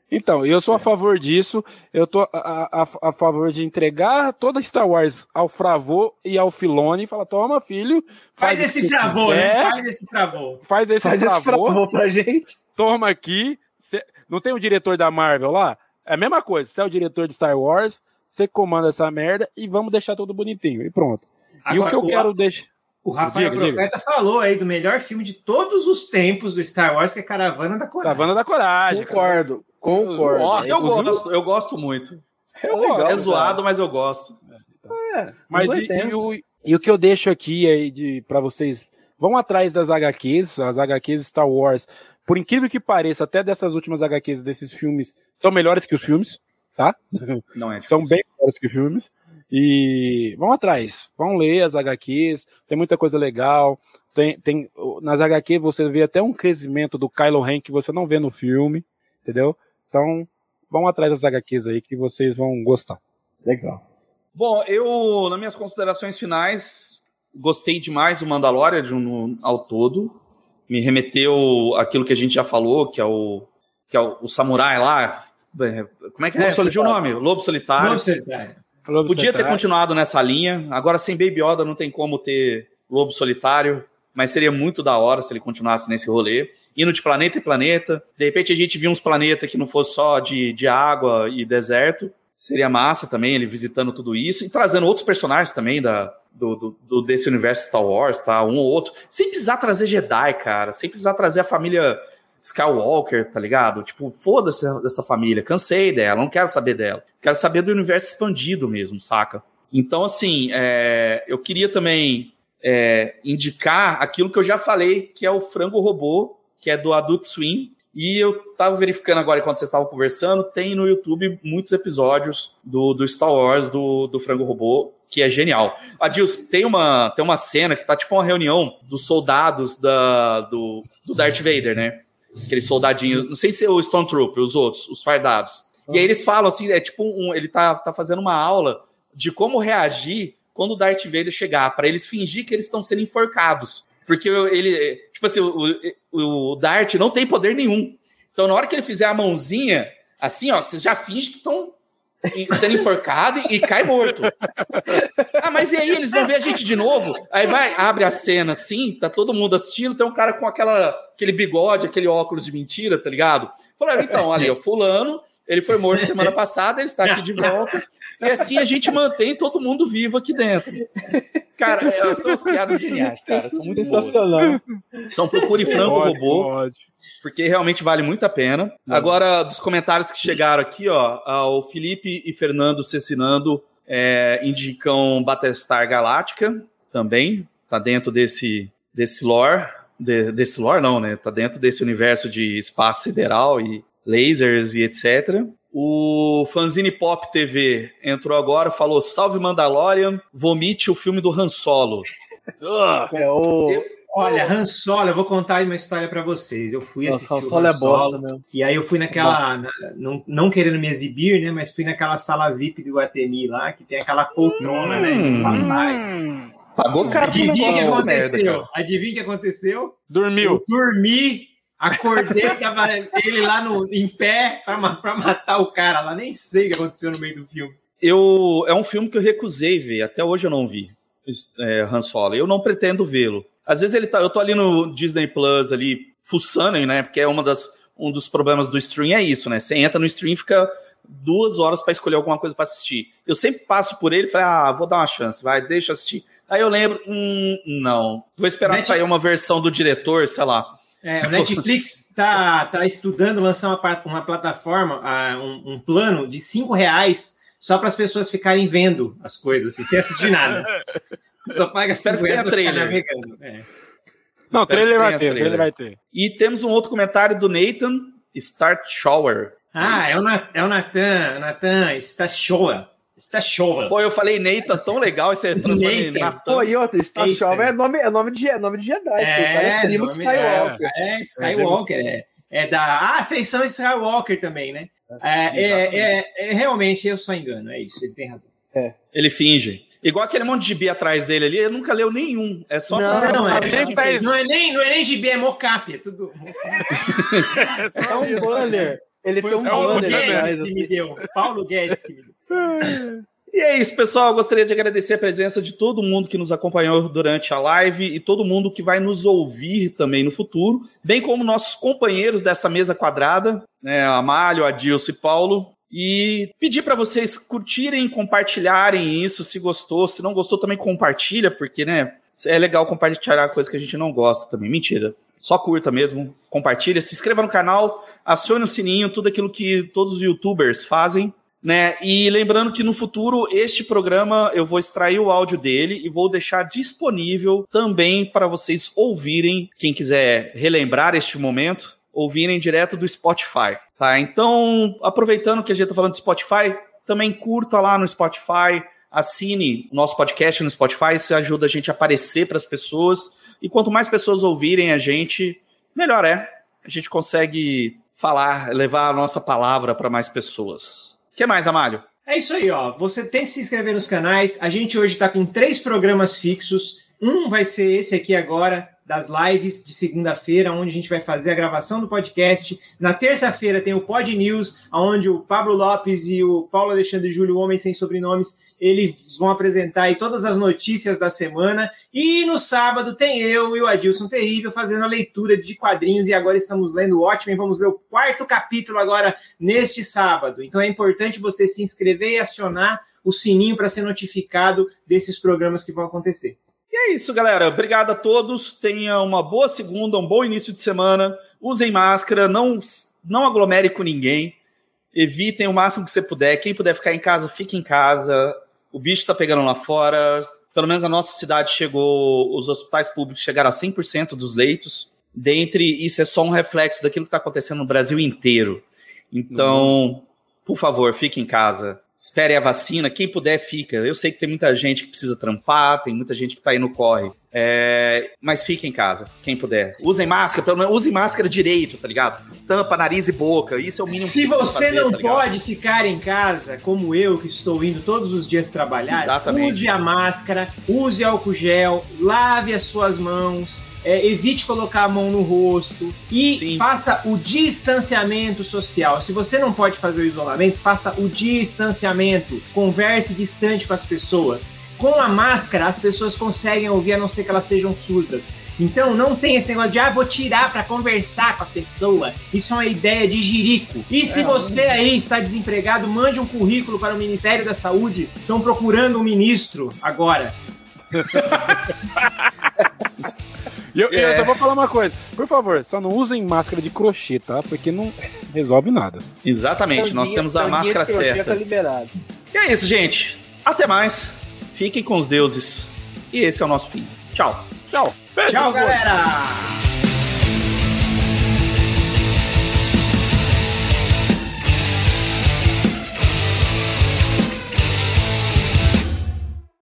[SPEAKER 2] Então, eu sou a favor disso. Eu tô a, a, a- favor de entregar toda Star Wars ao Fravô e ao Filone e falar: toma, filho,
[SPEAKER 3] Faz,
[SPEAKER 2] o
[SPEAKER 3] esse fravô, né? Faz esse fravô.
[SPEAKER 2] Faz esse
[SPEAKER 4] Faz esse
[SPEAKER 2] Fravô,
[SPEAKER 4] pra gente.
[SPEAKER 2] toma aqui. Cê- não tem o diretor da Marvel lá? É a mesma coisa. Você é o diretor de Star Wars, você comanda essa merda e vamos deixar tudo bonitinho. E pronto. e o
[SPEAKER 3] Agora,
[SPEAKER 2] que eu quero deixar.
[SPEAKER 3] O Rafael
[SPEAKER 2] Diga, diga.
[SPEAKER 3] Profeta falou aí do melhor filme de todos os tempos do Star Wars, que é Caravana da Coragem.
[SPEAKER 2] Caravana da Coragem. cara.
[SPEAKER 4] Concordo,
[SPEAKER 1] Eu gosto, eu gosto muito.
[SPEAKER 2] Eu
[SPEAKER 4] legal,
[SPEAKER 2] gosto.
[SPEAKER 1] É zoado, mas eu gosto.
[SPEAKER 4] É,
[SPEAKER 2] Mas e,
[SPEAKER 4] 80.
[SPEAKER 2] e o, e o que eu deixo aqui aí de, pra vocês, vão atrás das HQs, as HQs Star Wars. Por incrível que pareça, até dessas últimas HQs desses filmes são melhores que os filmes, tá?
[SPEAKER 1] Não é
[SPEAKER 2] São bem melhores que os filmes. E vão atrás, vão ler as HQs, tem muita coisa legal. Tem, tem, nas HQs você vê até um crescimento do Kylo Ren que você não vê no filme, entendeu? Então, vão atrás das HQs aí que vocês vão gostar.
[SPEAKER 4] Legal.
[SPEAKER 1] Bom, eu, nas minhas considerações finais, gostei demais do Mandalorian de um, ao todo. Me remeteu aquilo que a gente já falou, que é o, que é o, o samurai lá. É, Como é que é? Fugiu o
[SPEAKER 4] Solitário.
[SPEAKER 1] nome? Lobo Solitário.
[SPEAKER 2] Lobo
[SPEAKER 1] Podia ter
[SPEAKER 2] Solitário.
[SPEAKER 1] continuado nessa linha. Agora, sem Baby Yoda, não tem como ter Lobo Solitário, mas seria muito da hora se ele continuasse nesse rolê. Indo de planeta em planeta. De repente, a gente viu uns planetas que não fosse só de, de água e deserto. Seria massa também ele visitando tudo isso e trazendo outros personagens também da, do, do- do- desse universo Star Wars, tá? Um ou outro. Sem precisar trazer Jedi, cara. Sem precisar trazer a família Skywalker, tá ligado? Tipo, foda-se dessa família. Cansei dela, não quero saber dela. Quero saber do universo expandido mesmo, saca? Então, assim, é, eu queria também é, indicar aquilo que eu já falei, que é o Frango Robô, que é do Adult Swim. E eu tava verificando agora, enquanto vocês estavam conversando, tem no YouTube muitos episódios do, do Star Wars, do, do Frango Robô, que é genial. Adilson, tem uma, tem uma cena que tá tipo uma reunião dos soldados da, do, do Darth Vader, né? Aqueles soldadinhos, não sei se é o Stormtrooper, os outros, os fardados. E aí eles falam assim, é tipo um, ele tá, tá fazendo uma aula de como reagir quando o Darth Vader chegar, para eles fingir que eles estão sendo enforcados. Porque ele, tipo assim, o, o, o Dart não tem poder nenhum. Então, na hora que ele fizer a mãozinha, assim, ó, você já finge que estão sendo enforcado e, e cai morto. Ah, mas e aí, eles vão ver a gente de novo? Aí vai, abre a cena assim, tá todo mundo assistindo, tem um cara com aquela, aquele bigode, aquele óculos de mentira, tá ligado? Falaram, então, ali, ó, fulano, ele foi morto semana passada, ele está aqui de volta, e assim a gente mantém todo mundo vivo aqui dentro. Cara, é, são as piadas geniais, cara, são muito boas.
[SPEAKER 4] Sensacional.
[SPEAKER 1] Então procure Frango
[SPEAKER 2] Ótimo,
[SPEAKER 1] Robô,
[SPEAKER 2] ótimo.
[SPEAKER 1] porque realmente vale muito a pena. Agora, dos comentários que chegaram aqui, ó, ah, o Felipe e Fernando Cecinando é, indicam Battlestar Galáctica também, tá dentro desse, desse lore, de- desse lore não, né? Tá dentro desse universo de espaço sideral e lasers e etc. O Fanzine Pop TV entrou agora, falou: Salve Mandalorian, vomite o filme do Han Solo.
[SPEAKER 4] É o.
[SPEAKER 1] Eu-
[SPEAKER 3] Olha, Han Solo, eu vou contar uma história pra vocês. Eu fui assistir
[SPEAKER 4] Nossa, o
[SPEAKER 3] o
[SPEAKER 4] solo
[SPEAKER 3] Han
[SPEAKER 4] é bosta
[SPEAKER 3] Solo, e aí eu fui naquela, na- não, não querendo me exibir, né, mas fui naquela sala VIP do Guatemi lá, que tem aquela poltrona, né,
[SPEAKER 1] Hum.
[SPEAKER 3] de papai.
[SPEAKER 1] Pagou caro
[SPEAKER 3] Adivinha o que
[SPEAKER 1] merda,
[SPEAKER 3] aconteceu?
[SPEAKER 1] cara.
[SPEAKER 3] Adivinha o que aconteceu?
[SPEAKER 2] dormiu.
[SPEAKER 3] Eu dormi, acordei, tava ele lá no, em pé pra matar o cara lá. Nem sei o que aconteceu no meio do filme.
[SPEAKER 1] eu é um filme que eu recusei ver, até hoje eu não vi. É, Han Solo. Eu não pretendo vê-lo. Às vezes ele tá, eu tô ali no Disney Plus ali fuçando, né? Porque é uma das um dos problemas do stream é isso, né? Você entra no stream e fica duas horas para escolher alguma coisa para assistir. Eu sempre passo por ele e falo, ah, vou dar uma chance, vai, deixa eu assistir. Aí eu lembro, hum, não. Vou esperar sair uma versão do diretor, sei lá.
[SPEAKER 3] É, o Netflix tá, tá estudando lançar uma, uma plataforma, ah, um, um plano de cinco reais só para as pessoas ficarem vendo as coisas, assim, sem assistir nada. Só paga
[SPEAKER 1] Espero que tenha trailer.
[SPEAKER 3] navegando. É.
[SPEAKER 2] Não,
[SPEAKER 1] Espero
[SPEAKER 2] trailer vai ter,
[SPEAKER 1] trailer.
[SPEAKER 2] trailer vai ter.
[SPEAKER 1] E temos um outro comentário do Nathan, Start Shower.
[SPEAKER 3] Ah, é o, Na- é o Natan, Natan, está Está showa.
[SPEAKER 1] Pô, eu falei Nathan tão legal, e em
[SPEAKER 3] Nathan.
[SPEAKER 4] Pô, e outra. Shower é nome, é nome de, é nome de Jedi. é primo de
[SPEAKER 3] nome-
[SPEAKER 4] Skywalker.
[SPEAKER 3] É, é Skywalker. É, é da ah, Ascensão Skywalker também, né? É, é, é, é, realmente, eu só engano, é isso, ele tem razão.
[SPEAKER 1] Ele finge. Igual aquele monte de gibi atrás dele ali, ele nunca leu nenhum. É só
[SPEAKER 4] Não,
[SPEAKER 1] pra
[SPEAKER 3] Não, é,
[SPEAKER 2] fez.
[SPEAKER 3] não, é nem, não é nem GB, é mocap, é tudo.
[SPEAKER 4] É um banner. Ele
[SPEAKER 3] Foi
[SPEAKER 4] tem um
[SPEAKER 3] Paulo
[SPEAKER 4] banner
[SPEAKER 3] Guedes
[SPEAKER 4] atrás.
[SPEAKER 3] que
[SPEAKER 4] assim.
[SPEAKER 3] me deu. Paulo Guedes que me deu.
[SPEAKER 1] E é isso, pessoal. Eu gostaria de agradecer a presença de todo mundo que nos acompanhou durante a live e todo mundo que vai nos ouvir também no futuro, bem como nossos companheiros dessa mesa quadrada, né, Amálio, Adilson e Paulo. E pedir para vocês curtirem, compartilharem isso, se gostou. Se não gostou, também compartilha, porque, né, é legal compartilhar coisa que a gente não gosta também. Mentira. Só curta mesmo, compartilha, se inscreva no canal, acione o sininho, tudo aquilo que todos os youtubers fazem né? E lembrando que no futuro este programa eu vou extrair o áudio dele e vou deixar disponível também para vocês ouvirem, quem quiser relembrar este momento, ouvirem direto do Spotify, tá? Então, aproveitando que a gente tá falando de Spotify, também curta lá no Spotify, assine o nosso podcast no Spotify, isso ajuda a gente a aparecer para as pessoas. E quanto mais pessoas ouvirem a gente, melhor é. A gente consegue falar, levar a nossa palavra para mais pessoas. Que mais, Amália?
[SPEAKER 3] É isso aí, ó. Você tem que se inscrever nos canais. A gente hoje está com três programas fixos. Um vai ser esse aqui agora, das lives de segunda-feira, onde a gente vai fazer a gravação do podcast. Na terça-feira tem o Pod News, onde o Pablo Lopes e o Paulo Alexandre Júlio, Homem Sem Sobrenomes, eles vão apresentar aí todas as notícias da semana. E no sábado tem eu e o Adilson Terrível fazendo a leitura de quadrinhos. E agora estamos lendo o Watchmen. Vamos ler o quarto capítulo agora neste sábado. Então é importante você se inscrever e acionar o sininho para ser notificado desses programas que vão acontecer.
[SPEAKER 1] E é isso, galera. Obrigado a todos. Tenha uma boa segunda, um bom início de semana. Usem máscara, não, não aglomere com ninguém. Evitem o máximo que você puder. Quem puder ficar em casa, fique em casa. O bicho tá pegando lá fora. Pelo menos a nossa cidade chegou, os hospitais públicos chegaram a 100% dos leitos. Dentre isso é só um reflexo daquilo que está acontecendo no Brasil inteiro. Então, por favor, fique em casa. Espere a vacina. Quem puder, fica. Eu sei que tem muita gente que precisa trampar, tem muita gente que tá aí no corre. É, Mas fique em casa, quem puder. Usem máscara, pelo menos usem máscara direito, tá ligado? Tampa, nariz e boca. Isso é o mínimo
[SPEAKER 3] Se
[SPEAKER 1] que
[SPEAKER 3] você
[SPEAKER 1] fazer,
[SPEAKER 3] não
[SPEAKER 1] tá
[SPEAKER 3] pode ficar em casa, como eu, que estou indo todos os dias trabalhar,
[SPEAKER 1] Exatamente.
[SPEAKER 3] use a máscara, use álcool gel, lave as suas mãos, é, evite colocar a mão no rosto e
[SPEAKER 1] Sim.
[SPEAKER 3] faça o distanciamento social. Se você não pode fazer o isolamento, faça o distanciamento. Converse distante com as pessoas. Com a máscara, as pessoas conseguem ouvir, a não ser que elas sejam surdas. Então não tem esse negócio de ah, vou tirar para conversar com a pessoa. Isso é uma ideia de jirico. E se
[SPEAKER 1] É,
[SPEAKER 3] você aí está desempregado, mande um currículo para o Ministério da Saúde. Estão procurando um ministro agora.
[SPEAKER 2] E eu, e eu
[SPEAKER 1] É.
[SPEAKER 2] só vou falar uma coisa. Por favor, só não usem máscara de crochê, tá? Porque não resolve nada.
[SPEAKER 1] Exatamente, nós temos a máscara
[SPEAKER 4] crochê
[SPEAKER 1] certa.
[SPEAKER 4] Tá liberado.
[SPEAKER 1] E é isso, gente. Até mais. Fiquem com os deuses. E esse é o nosso fim. Tchau.
[SPEAKER 2] Tchau. Beijo
[SPEAKER 3] Tchau, galera!